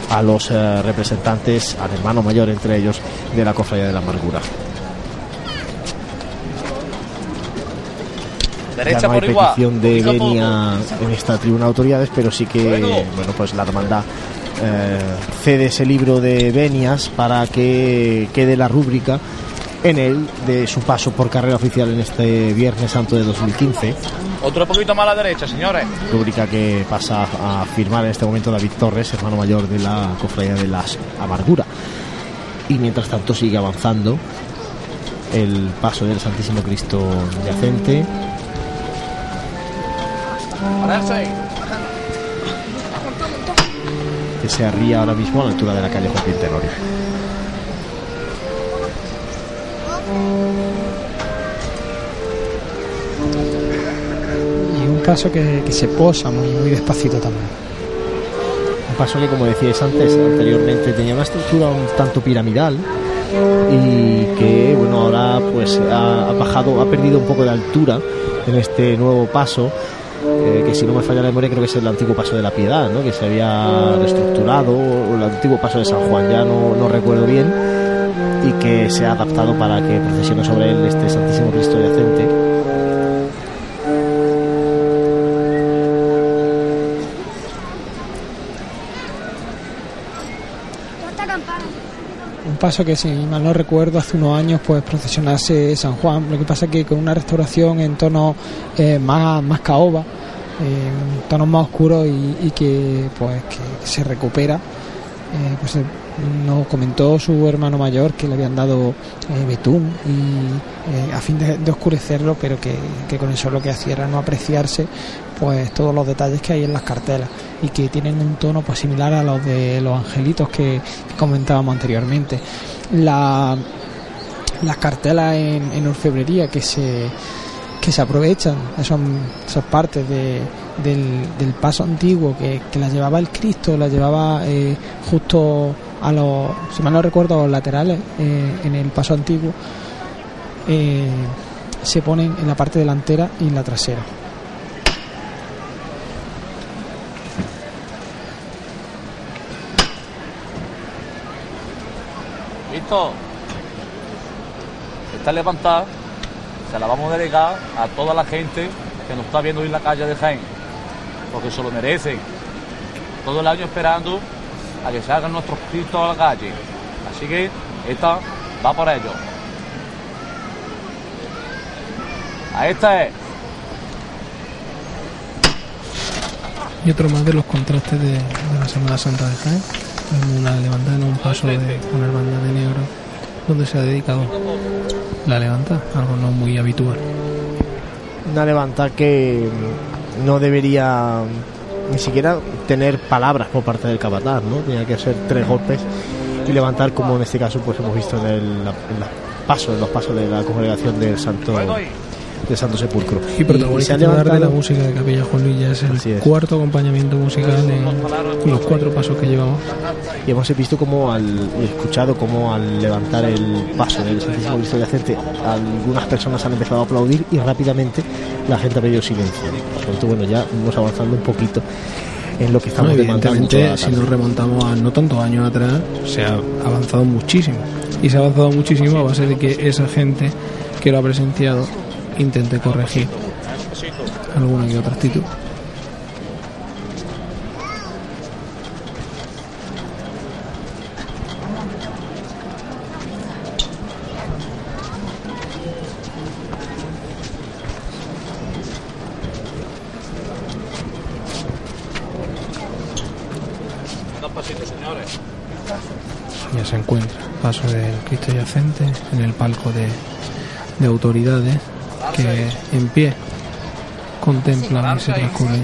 Speaker 3: a los eh, representantes, al hermano mayor entre ellos, de la Cofradía de la Amargura.
Speaker 4: Derecha
Speaker 3: no hay petición de venia en esta tribuna de autoridades, pero sí que bueno, pues la hermandad eh, cede ese libro de venias para que quede la rúbrica en él de su paso por carrera oficial en este Viernes Santo de 2015.
Speaker 4: Otro poquito más a la derecha, señores.
Speaker 3: Rúbrica que pasa a firmar en este momento David Torres, hermano mayor de la Cofradía de las Amargura. Y mientras tanto sigue avanzando el paso del Santísimo Cristo yacente. Que se arría ahora mismo a la altura de la calle Joaquín Tenorio.
Speaker 2: Y un paso que, se posa muy, muy despacito también.
Speaker 3: Un paso que, como decíais antes, anteriormente tenía una estructura un tanto piramidal y que, bueno, ahora pues ha, bajado, ha perdido un poco de altura en este nuevo paso. Eh, que si no me falla la memoria creo que es el antiguo paso de la piedad, ¿no? que se había reestructurado, o el antiguo paso de San Juan, ya no, no recuerdo bien, y que se ha adaptado para que procesione sobre él este Santísimo Cristo yacente.
Speaker 2: Un paso que si mal no recuerdo hace unos años pues procesionase San Juan, lo que pasa que con una restauración en tono eh, más, más caoba, eh, tonos más oscuros y, que pues que se recupera eh, pues nos comentó su hermano mayor que le habían dado eh, betún y eh, a fin de, oscurecerlo pero que, con eso lo que hacía era no apreciarse pues todos los detalles que hay en las cartelas y que tienen un tono pues similar a los de los angelitos que, comentábamos anteriormente. La, las cartelas en, en orfebrería que se que se aprovechan esas, esas partes de, del, del paso antiguo que, que la llevaba el Cristo, la llevaba eh, justo a los, si mal no recuerdo, los laterales eh, en el paso antiguo, eh, se ponen en la parte delantera y en la trasera.
Speaker 4: ¿Listo? Esta levantada se la vamos a dedicar a toda la gente que nos está viendo hoy en la calle de Jaén, porque se lo merecen. Todo el año esperando a que se hagan nuestros cristos a la calle. Así que esta va por ello. A esta es.
Speaker 1: Y otro más de los contrastes de, de la Semana Santa de Jaén. Una levantada en un paso de una hermandad de negro donde se ha dedicado la levantada, algo no muy habitual.
Speaker 3: Una levanta que no debería ni siquiera tener palabras por parte del capataz, ¿no? Tenía que ser tres golpes y levantar como en este caso pues hemos visto en el, en la paso, en los pasos de la congregación del Santo del Santo Sepulcro.
Speaker 1: Y protagonista
Speaker 3: se ha
Speaker 1: de la música de Capilla Juan Luis ya es el
Speaker 3: es.
Speaker 1: cuarto acompañamiento musical en los cuatro pasos que llevamos.
Speaker 3: y hemos visto como al y escuchado como al levantar el paso del Santísimo Cristo Yacente algunas personas han empezado a aplaudir y rápidamente la gente ha pedido silencio por lo tanto bueno ya vamos avanzando un poquito en lo que estamos
Speaker 1: No, evidentemente, si nos remontamos a no tantos años atrás, se ha avanzado muchísimo. Y se ha avanzado muchísimo a base de que esa gente que lo ha presenciado intente corregir alguna que otra actitud.
Speaker 4: Dos pasitos, señores.
Speaker 1: Ya se encuentra paso del Cristo yacente en el palco de, de autoridades que en pie contemplan ese transcurrir.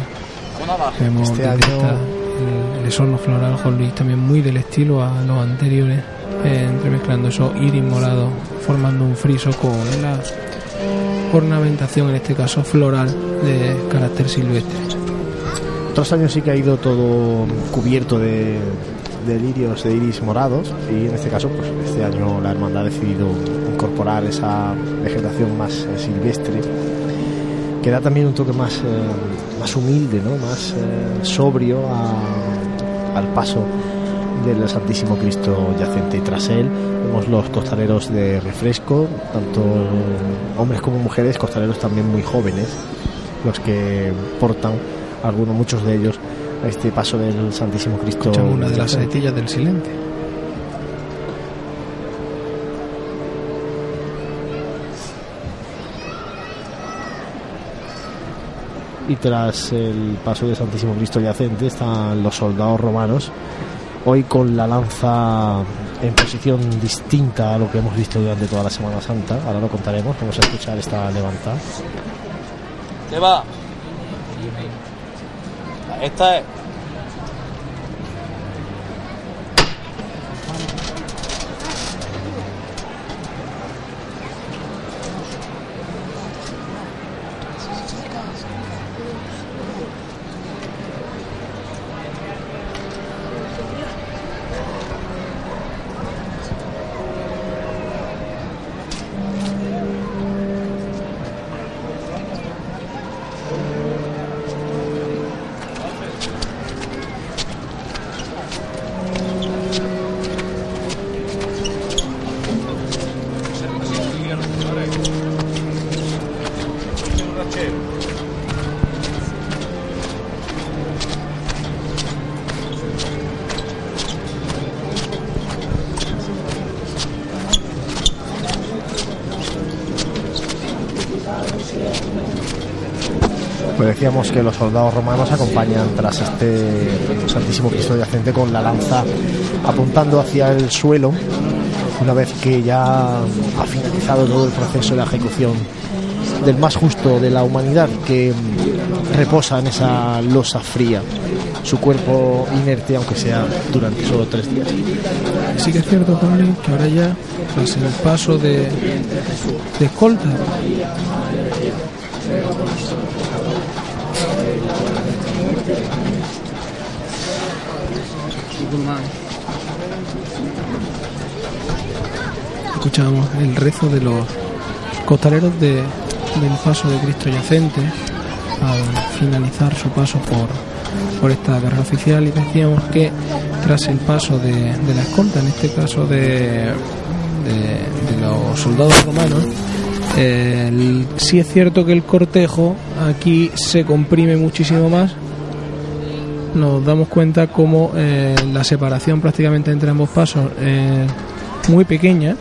Speaker 1: Vemos
Speaker 3: Este año-
Speaker 1: el, el esorno floral Luis también muy del estilo a los anteriores, eh, entremezclando esos iris morados, formando un friso con la ornamentación, en este caso floral, de carácter silvestre.
Speaker 3: Otros años sí que ha ido todo cubierto de, de lirios, de iris morados y en este caso, pues este año la hermandad ha decidido incorporar esa vegetación más eh, silvestre que da también un toque más, eh, más humilde, ¿no? más eh, sobrio a- al paso del Santísimo Cristo yacente. Y tras él vemos los costaleros de refresco, tanto hombres como mujeres, costaleros también muy jóvenes, los que portan, algunos, muchos de ellos, a este paso del Santísimo Cristo.
Speaker 1: Escuchamos una de las setillas del silencio.
Speaker 3: y tras el paso del Santísimo Cristo yacente están los soldados romanos hoy con la lanza en posición distinta a lo que hemos visto durante toda la Semana Santa ahora lo contaremos vamos a escuchar esta levantada
Speaker 4: ¿Qué va? A esta es.
Speaker 3: Los soldados romanos acompañan tras este Santísimo Cristo yacente con la lanza apuntando hacia el suelo una vez que ya ha finalizado todo el proceso de la ejecución del más justo de la humanidad que reposa en esa losa fría. Su cuerpo inerte aunque sea durante solo tres días.
Speaker 1: Sí que es cierto, Luis, que ahora ya, tras el paso de, de Escuchamos el rezo de los costaleros de, del paso de Cristo yacente al finalizar su paso por, por esta carrera oficial y decíamos que tras el paso de, de la escolta, en este caso de, los soldados romanos, eh, sí es cierto que el cortejo aquí se comprime muchísimo más. Nos damos cuenta como eh, la separación prácticamente entre ambos pasos es muy pequeña.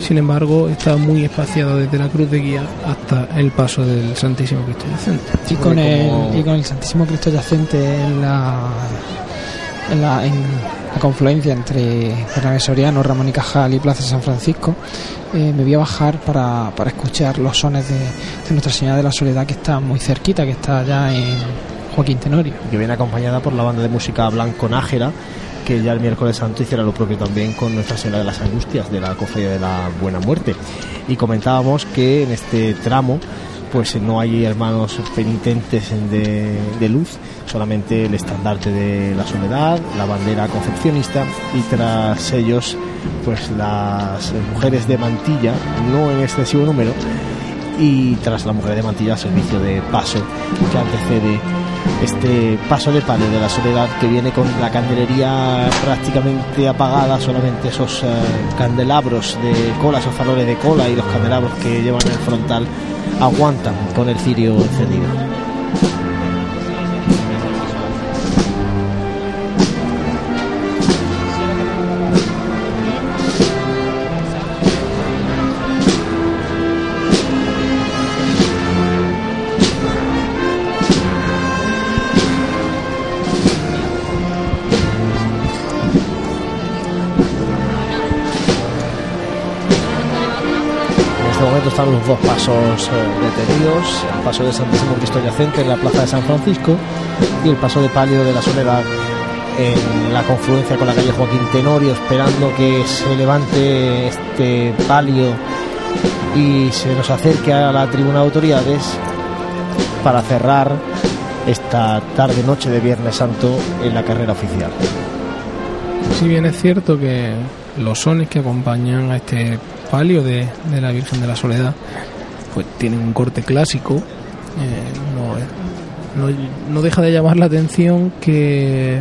Speaker 1: Sin embargo, está muy espaciado desde la cruz de guía hasta el paso del Santísimo Cristo Yacente.
Speaker 2: Y con,
Speaker 3: como-
Speaker 2: el, y con el Santísimo Cristo yacente en la, en la, en la confluencia entre Bernabé Soriano, Ramón y Cajal y Plaza San Francisco, eh, me voy a bajar para, para escuchar los sones de, de Nuestra Señora de la Soledad que está muy cerquita, que está allá en Joaquín Tenorio.
Speaker 3: que viene acompañada por la banda de música Blanco Nájera, que ya el miércoles santo hiciera lo propio también con Nuestra Señora de las Angustias, de la Cofradía de la Buena Muerte. Y comentábamos que en este tramo pues no hay hermanos penitentes de, de luz, solamente el estandarte de la soledad, la bandera concepcionista y tras ellos pues las mujeres de mantilla, no en excesivo número, y tras la mujer de mantilla servicio de paso que antecede este paso de palio de la soledad que viene con la candelería prácticamente apagada, solamente esos eh, candelabros de cola, esos faroles de cola y los candelabros que llevan en el frontal aguantan con el cirio encendido. Dos pasos eh, detenidos, el paso de Santísimo Cristo Yacente en la plaza de San Francisco y el paso de palio de la Soledad en la confluencia con la calle Joaquín Tenorio, esperando que se levante este palio y se nos acerque a la tribuna de autoridades para cerrar esta tarde noche de Viernes Santo en la carrera oficial.
Speaker 1: Si bien es cierto que los sones que acompañan a este palio de, de la Virgen de la Soledad pues tienen un corte clásico, eh, no, no- no deja de llamar la atención que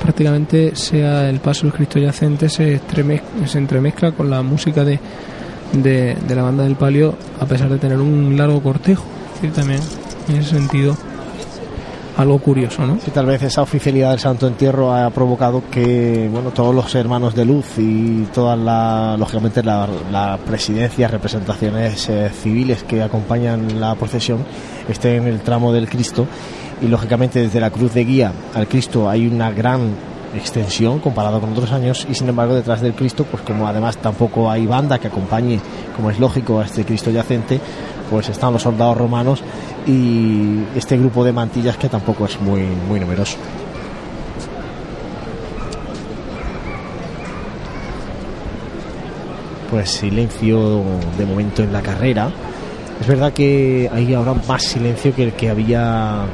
Speaker 1: prácticamente sea el paso del Cristo yacente se, estremez- se entremezcla con la música de, de, la banda del palio a pesar de tener un largo cortejo. Es también en ese sentido algo curioso, ¿no?
Speaker 3: Sí, tal vez esa oficialidad del Santo Entierro ha provocado que bueno todos los hermanos de luz y todas la, lógicamente la, la presidencia, representaciones eh, civiles que acompañan la procesión estén en el tramo del Cristo y lógicamente desde la cruz de guía al Cristo hay una gran extensión comparado con otros años y sin embargo detrás del Cristo pues como además tampoco hay banda que acompañe como es lógico a este Cristo yacente pues están los soldados romanos y este grupo de mantillas que tampoco es muy muy numeroso. Pues silencio de momento en la carrera. Es verdad que hay ahora más silencio que el que había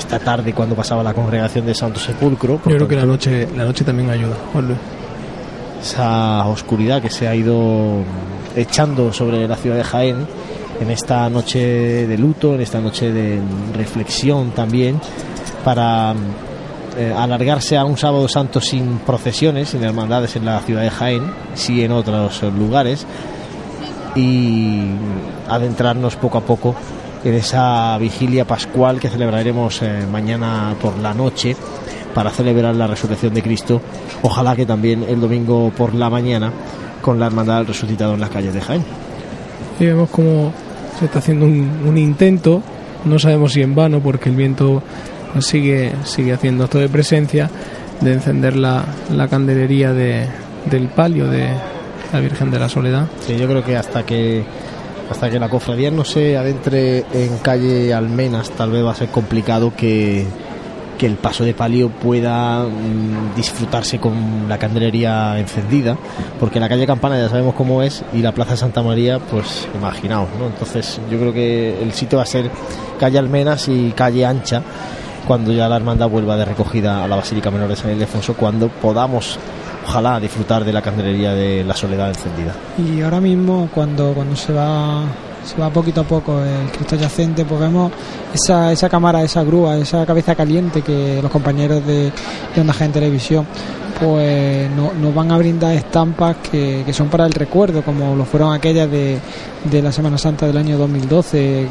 Speaker 3: esta tarde cuando pasaba la congregación de Santo Sepulcro
Speaker 1: Yo creo que la noche, la noche también ayuda, Juan
Speaker 3: esa oscuridad que se ha ido echando sobre la ciudad de Jaén en esta noche de luto, en esta noche de reflexión también, para eh, alargarse a un sábado santo sin procesiones, sin hermandades en la ciudad de Jaén, sí en otros lugares, y adentrarnos poco a poco en esa vigilia pascual que celebraremos eh, mañana por la noche para celebrar la resurrección de Cristo. Ojalá que también el domingo por la mañana con la hermandad del resucitado en las calles de Jaén.
Speaker 1: Y vemos cómo se está haciendo un, un intento, no sabemos si en vano, porque el viento sigue, sigue haciendo esto de presencia, de encender la, la candelería de, del palio de la Virgen de la Soledad.
Speaker 3: Sí, yo creo que hasta que hasta que la cofradía no se adentre en calle Almenas, tal vez va a ser complicado que, que el paso de palio pueda mm, disfrutarse con la candelería encendida, porque la calle Campana ya sabemos cómo es y la Plaza Santa María, pues imaginaos, ¿no? Entonces yo creo que el sitio va a ser calle Almenas y calle Ancha
Speaker 5: cuando ya la hermandad vuelva de recogida a la Basílica Menor de San Ildefonso, cuando podamos ojalá disfrutar de la candelería de la soledad encendida.
Speaker 2: Y ahora mismo cuando, cuando se va se va poquito a poco el Cristo yacente, pues vemos esa, esa cámara, esa grúa, esa cabeza caliente que los compañeros de, de Onda en Televisión pues nos van a brindar estampas que, que, son para el recuerdo, como lo fueron aquellas de, de la Semana Santa del año 2012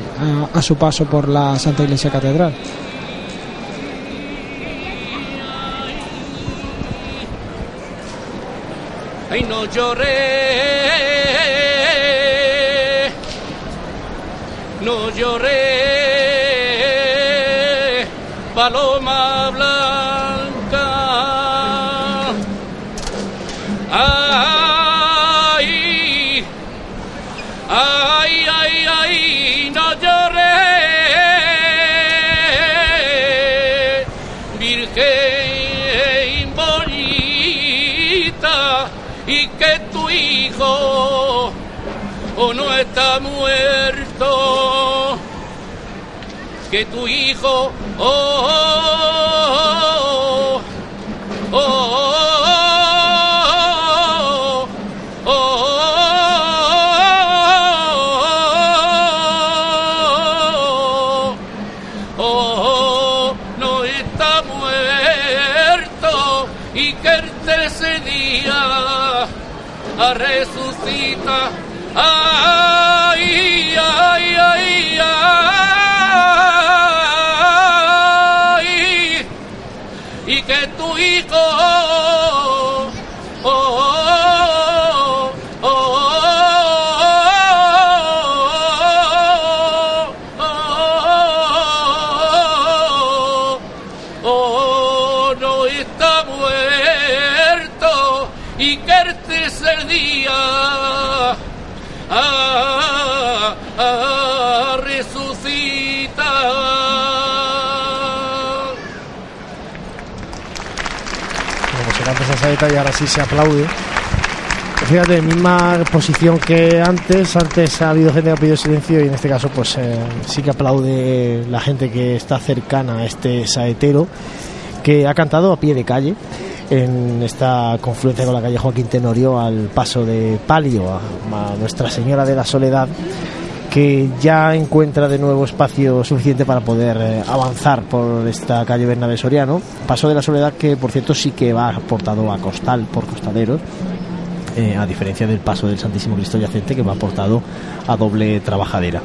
Speaker 2: a, a su paso por la Santa Iglesia Catedral.
Speaker 6: Ay, no lloré, no lloré, está muerto, que tu hijo oh,
Speaker 3: Como se canta esa saeta y ahora sí se aplaude. Fíjate, misma posición que antes. Antes ha habido gente que ha pedido silencio y en este caso, pues eh, sí que aplaude la gente que está cercana a este saetero que ha cantado a pie de calle en esta confluencia con la calle Joaquín Tenorio al paso de Palio a Nuestra Señora de la Soledad que ya encuentra de nuevo espacio suficiente para poder eh, avanzar por esta calle Bernabé Soriano. Paso de la Soledad que por cierto sí que va aportado a costal por costaleros. Eh, a diferencia del paso del Santísimo Cristo Yacente que va aportado a doble trabajadera.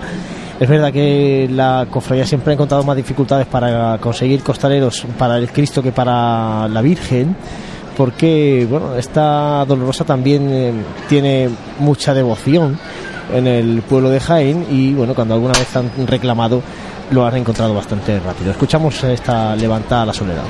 Speaker 3: Es verdad que la cofradía siempre ha encontrado más dificultades para conseguir costaleros para el Cristo que para la Virgen, porque bueno, esta dolorosa también eh, tiene mucha devoción en el pueblo de Jaén y bueno, cuando alguna vez han reclamado lo han encontrado bastante rápido. Escuchamos esta levantada a la soledad.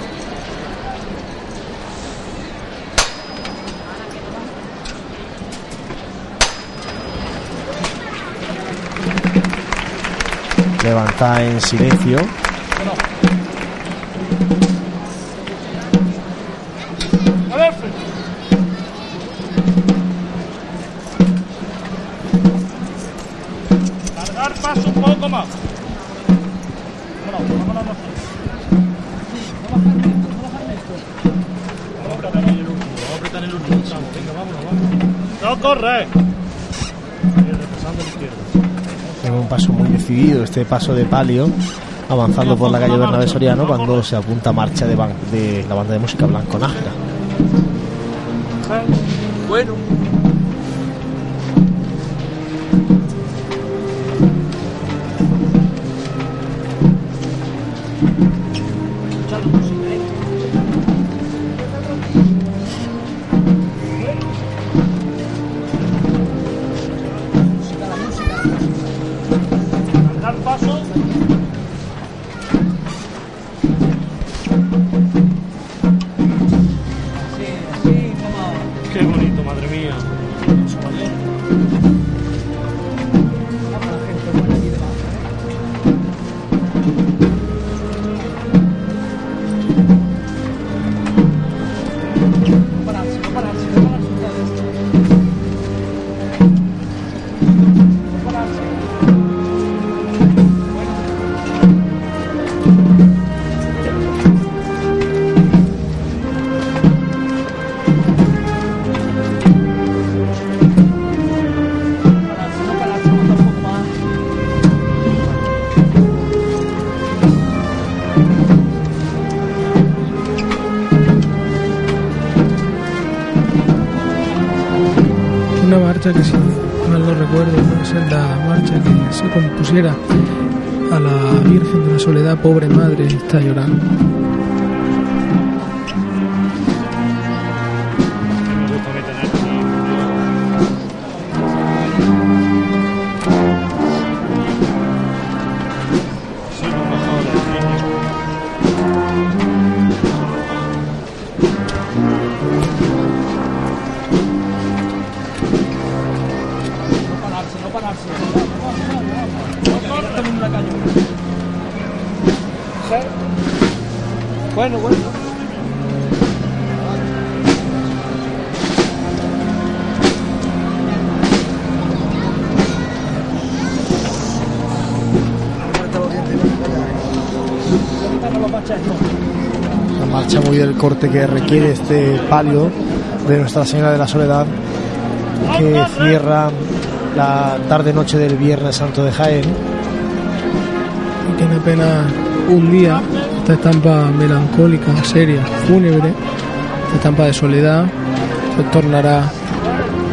Speaker 3: Levanta en silencio.
Speaker 7: No corre. Repasando a la izquierda.
Speaker 3: en un paso muy decidido, este paso de palio, avanzando por la calle Bernabé Soriano cuando se apunta a marcha de la banda de música Blanco Nájera.
Speaker 6: Bueno,
Speaker 1: marcha que, si mal no recuerdo, puede ser la marcha que se compusiera a la Virgen de la Soledad, pobre madre, está llorando.
Speaker 3: Corte que requiere este palio de Nuestra Señora de la Soledad que cierra la tarde-noche del Viernes Santo de Jaén.
Speaker 1: Y tiene apenas un día esta estampa melancólica, seria, fúnebre, esta estampa de soledad, se tornará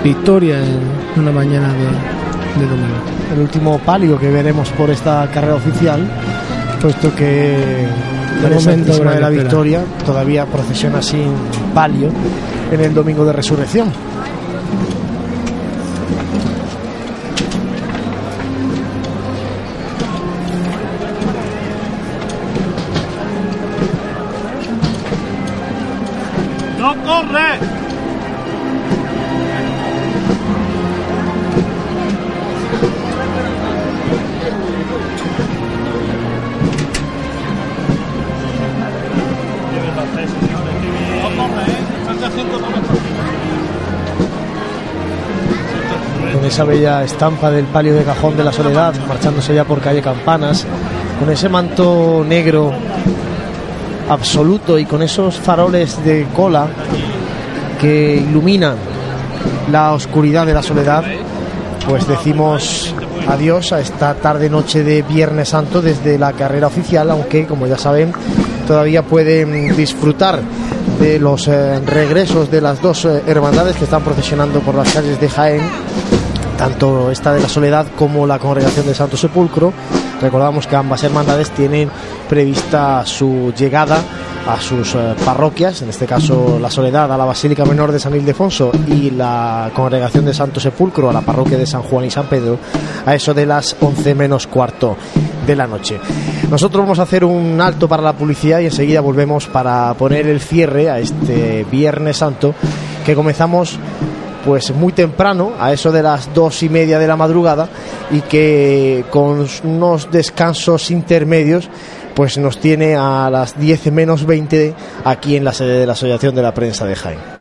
Speaker 1: victoria en una mañana de, de domingo.
Speaker 3: el último palio que veremos por esta carrera oficial, puesto que
Speaker 1: De
Speaker 3: la
Speaker 1: momento
Speaker 3: de la. Victoria todavía procesiona sin palio en el domingo de resurrección. Bella estampa del palio de cajón de la soledad, marchándose ya por calle Campanas, con ese manto negro absoluto y con esos faroles de cola que iluminan la oscuridad de la soledad, pues decimos adiós a esta tarde noche de Viernes Santo desde la carrera oficial, aunque como ya saben todavía pueden disfrutar de los eh, regresos de las dos eh, hermandades que están procesionando por las calles de Jaén tanto esta de la Soledad como la Congregación de Santo Sepulcro. Recordamos que ambas hermandades tienen prevista su llegada a sus eh, parroquias, en este caso la Soledad a la Basílica Menor de San Ildefonso y la Congregación de Santo Sepulcro a la parroquia de San Juan y San Pedro, a eso de las 11 menos cuarto de la noche. Nosotros vamos a hacer un alto para la publicidad y enseguida volvemos para poner el cierre a este Viernes Santo que comenzamos pues muy temprano, a eso de las dos y media de la madrugada, y que con unos descansos intermedios, pues nos tiene a las 10 menos 20 aquí en la sede de la Asociación de la Prensa de Jaén.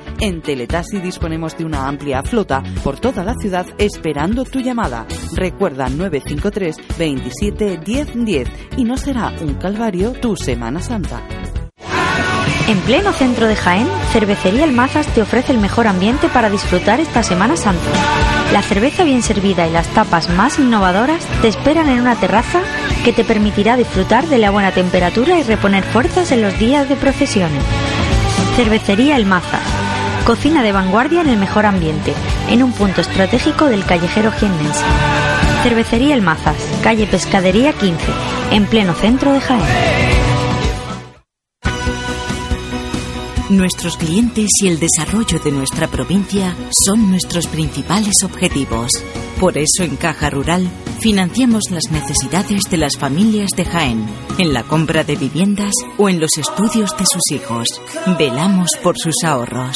Speaker 8: En Teletaxi disponemos de una amplia flota por toda la ciudad esperando tu llamada. Recuerda 953 27 10 10 y no será un calvario tu Semana Santa.
Speaker 9: En pleno centro de Jaén, Cervecería El Mazas te ofrece el mejor ambiente para disfrutar esta Semana Santa. La cerveza bien servida y las tapas más innovadoras te esperan en una terraza que te permitirá disfrutar de la buena temperatura y reponer fuerzas en los días de procesiones. Cervecería El Mazas. Cocina de vanguardia en el mejor ambiente, en un punto estratégico del callejero jiennense. Cervecería El Mazas, calle Pescadería 15, en pleno centro de Jaén.
Speaker 10: Nuestros clientes y el desarrollo de nuestra provincia son nuestros principales objetivos. Por eso en Caja Rural financiamos las necesidades de las familias de Jaén, en la compra de viviendas o en los estudios de sus hijos. Velamos por sus ahorros.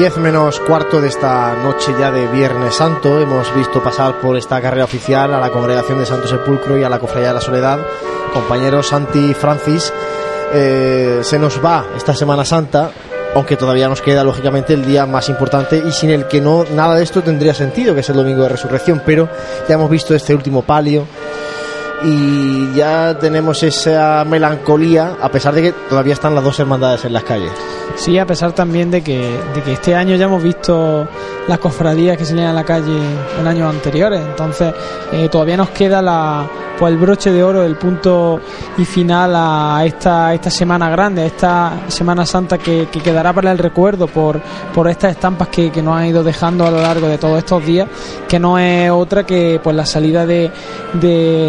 Speaker 3: Diez menos cuarto de esta noche ya de Viernes Santo hemos visto pasar por esta carrera oficial a la congregación de Santo Sepulcro y a la Cofradía de la Soledad. Compañeros Santi Francis, eh, se nos va esta Semana Santa, aunque todavía nos queda lógicamente el día más importante y sin el que no nada de esto tendría sentido, que es el domingo de resurrección, pero ya hemos visto este último palio y ya tenemos esa melancolía, a pesar de que todavía están las dos hermandades en las calles.
Speaker 2: Sí, a pesar también de que, de que este año ya hemos visto las cofradías que salían a la calle en años anteriores, entonces eh, todavía nos queda la, pues el broche de oro, el punto y final a esta, esta semana grande, a esta Semana Santa que, que quedará para el recuerdo por, por estas estampas que, que nos han ido dejando a lo largo de todos estos días, que no es otra que pues la salida de,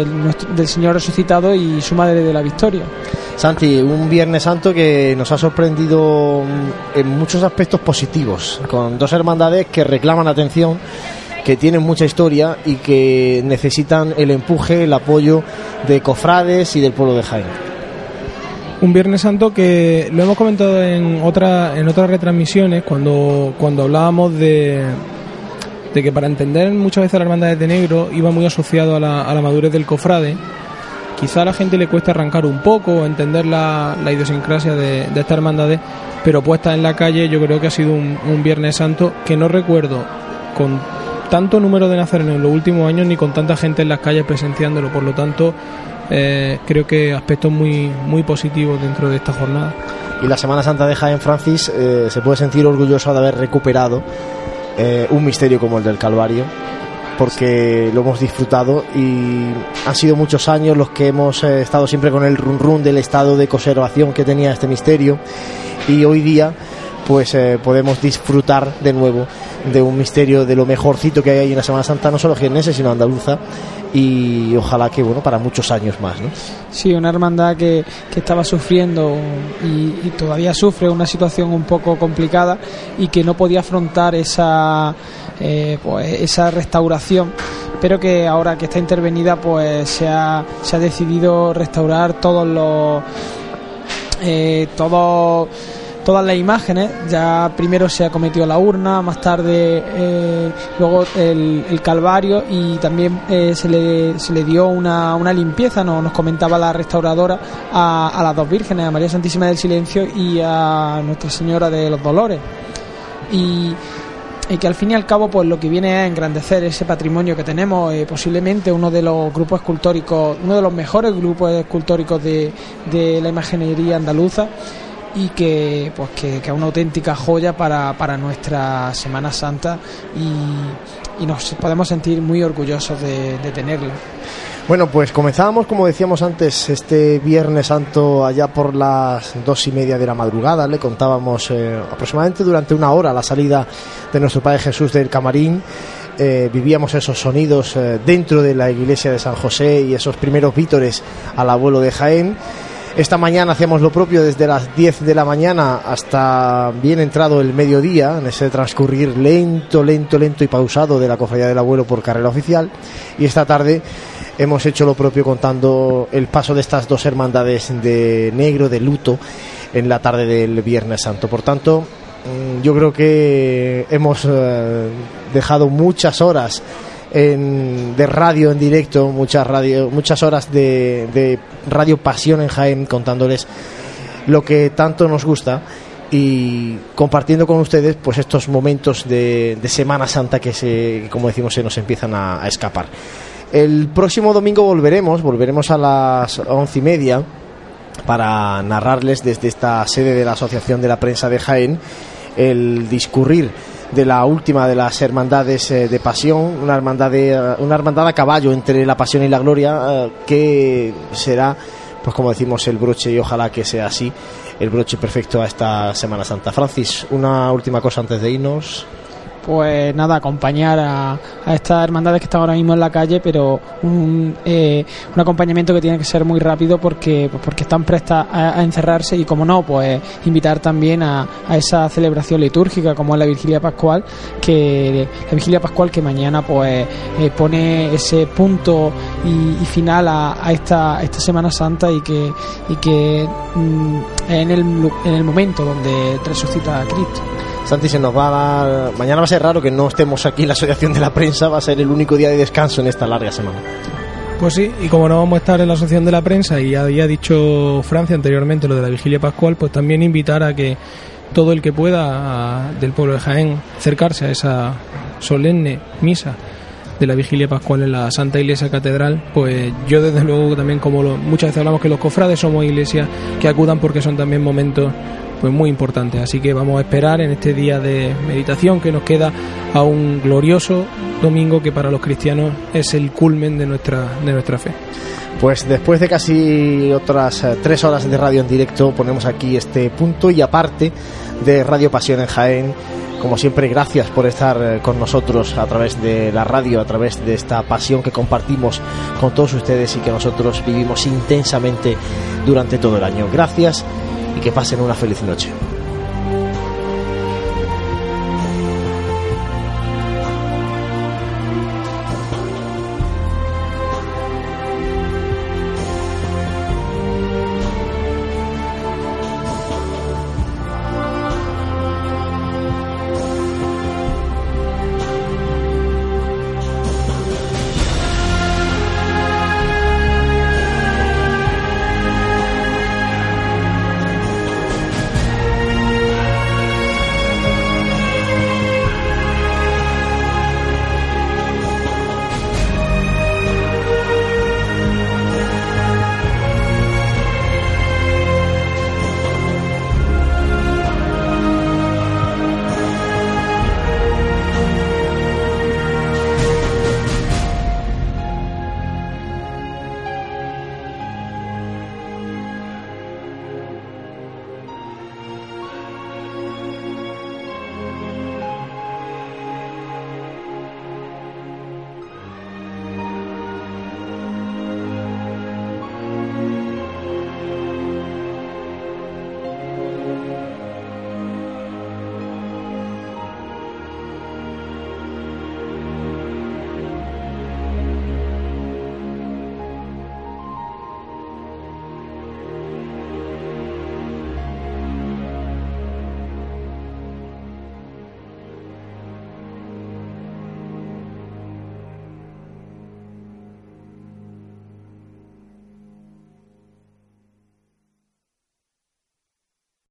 Speaker 2: nuestro- del Señor resucitado y su Madre de la Victoria.
Speaker 3: Santi, un Viernes Santo que nos ha sorprendido en muchos aspectos positivos, con dos hermandades que reclaman atención, que tienen mucha historia y que necesitan el empuje, el apoyo de cofrades y del pueblo de Jaén.
Speaker 1: Un Viernes Santo que lo hemos comentado en otra, en otras retransmisiones cuando, cuando hablábamos de, de que para entender muchas veces las hermandades de negro iba muy asociado a la, la madurez del cofrade. Quizá a la gente le cuesta arrancar un poco, entender la, la idiosincrasia de, de estas hermandades, pero puesta en la calle yo creo que ha sido un Viernes Santo que no recuerdo con tanto número de nazarenos en los últimos años ni con tanta gente en las calles presenciándolo. Por lo tanto, eh, creo que aspectos muy, muy positivos dentro de esta jornada.
Speaker 3: Y la Semana Santa de Jaén Francis eh, se puede sentir orgulloso de haber recuperado eh, un misterio como el del Calvario, porque lo hemos disfrutado y han sido muchos años los que hemos estado siempre con el run run del estado de conservación que tenía este misterio y hoy día pues podemos disfrutar de nuevo de un misterio de lo mejorcito que hay ahí en la Semana Santa, no solo jiennense sino andaluza y ojalá que bueno para muchos años más, ¿no?
Speaker 2: Sí, una hermandad que, que estaba sufriendo y, todavía sufre una situación un poco complicada y que no podía afrontar esa, eh, pues, esa restauración, pero que ahora que está intervenida pues se ha, se ha decidido restaurar todos los... Eh, todo todas las imágenes. Ya primero se ha cometido la urna, más tarde eh, luego el, calvario y también eh, se, le, se le dio una, una limpieza, ¿no? nos comentaba la restauradora, a, las dos vírgenes, a María Santísima del Silencio y a Nuestra Señora de los Dolores. Y que al fin y al cabo pues lo que viene a engrandecer ese patrimonio que tenemos eh, posiblemente uno de los grupos escultóricos uno de los mejores grupos escultóricos de, de la imaginería andaluza y que pues que, que es una auténtica joya para, para nuestra Semana Santa y, y nos podemos sentir muy orgullosos de, de tenerlo.
Speaker 3: Bueno, pues comenzábamos, como decíamos antes, este Viernes Santo allá por las dos y media de la madrugada. Le contábamos eh, aproximadamente durante una hora la salida de nuestro Padre Jesús del Camarín. Eh, vivíamos esos sonidos eh, dentro de la iglesia de San José y esos primeros vítores al abuelo de Jaén. Esta mañana hacíamos lo propio desde las 10 de la mañana hasta bien entrado el mediodía, en ese transcurrir lento, lento, lento y pausado de la cofradía del abuelo por carrera oficial. Y esta tarde hemos hecho lo propio contando el paso de estas dos hermandades de negro, de luto, en la tarde del Viernes Santo. Por tanto, mm, yo creo que hemos eh, dejado muchas horas en- de radio en directo, muchas radio, muchas horas de, de radio pasión en Jaén contándoles lo que tanto nos gusta y compartiendo con ustedes pues estos momentos de, de Semana Santa que se, como decimos se nos empiezan a, a escapar. El próximo domingo volveremos, volveremos a las once y media para narrarles desde esta sede de la Asociación de la Prensa de Jaén el discurrir de la última de las hermandades eh, de pasión, una hermandad, de, eh, una hermandad a caballo entre la pasión y la gloria, eh, que será, pues como decimos, el broche y ojalá que sea así, el broche perfecto a esta Semana Santa. Francis, una última cosa antes de irnos.
Speaker 2: Pues nada, acompañar a, a estas hermandades que están ahora mismo en la calle, pero un, eh, un acompañamiento que tiene que ser muy rápido porque, pues porque están prestas a, encerrarse y como no, pues invitar también a, a esa celebración litúrgica como es la Vigilia Pascual, que la Vigilia Pascual que mañana pues eh, pone ese punto y, final a, esta, esta Semana Santa y que, y que mm, en, el, en el momento donde resucita a Cristo.
Speaker 3: Santi, se nos va a dar... Mañana va a ser raro que no estemos aquí en la Asociación de la Prensa, va a ser el único día de descanso en esta larga semana.
Speaker 1: Pues sí, y como no vamos a estar en la asociación de la prensa y había dicho Francia anteriormente lo de la vigilia pascual, pues también invitar a que todo el que pueda del pueblo de Jaén acercarse a esa solemne misa de la vigilia pascual en la Santa Iglesia Catedral, pues yo desde luego también como lo- muchas veces hablamos que los cofrades somos iglesias que acudan porque son también momentos pues muy importantes. Así que vamos a esperar en este día de meditación que nos queda a un glorioso domingo que para los cristianos es el culmen de nuestra de nuestra fe.
Speaker 3: Pues después de casi otras eh, tres horas de radio en directo, ponemos aquí este punto y aparte de Radio Pasión en Jaén. Como siempre, gracias por estar eh, con nosotros a través de la radio, a través de esta pasión que compartimos con todos ustedes y que nosotros vivimos intensamente durante todo el año. Gracias y que pasen una feliz noche.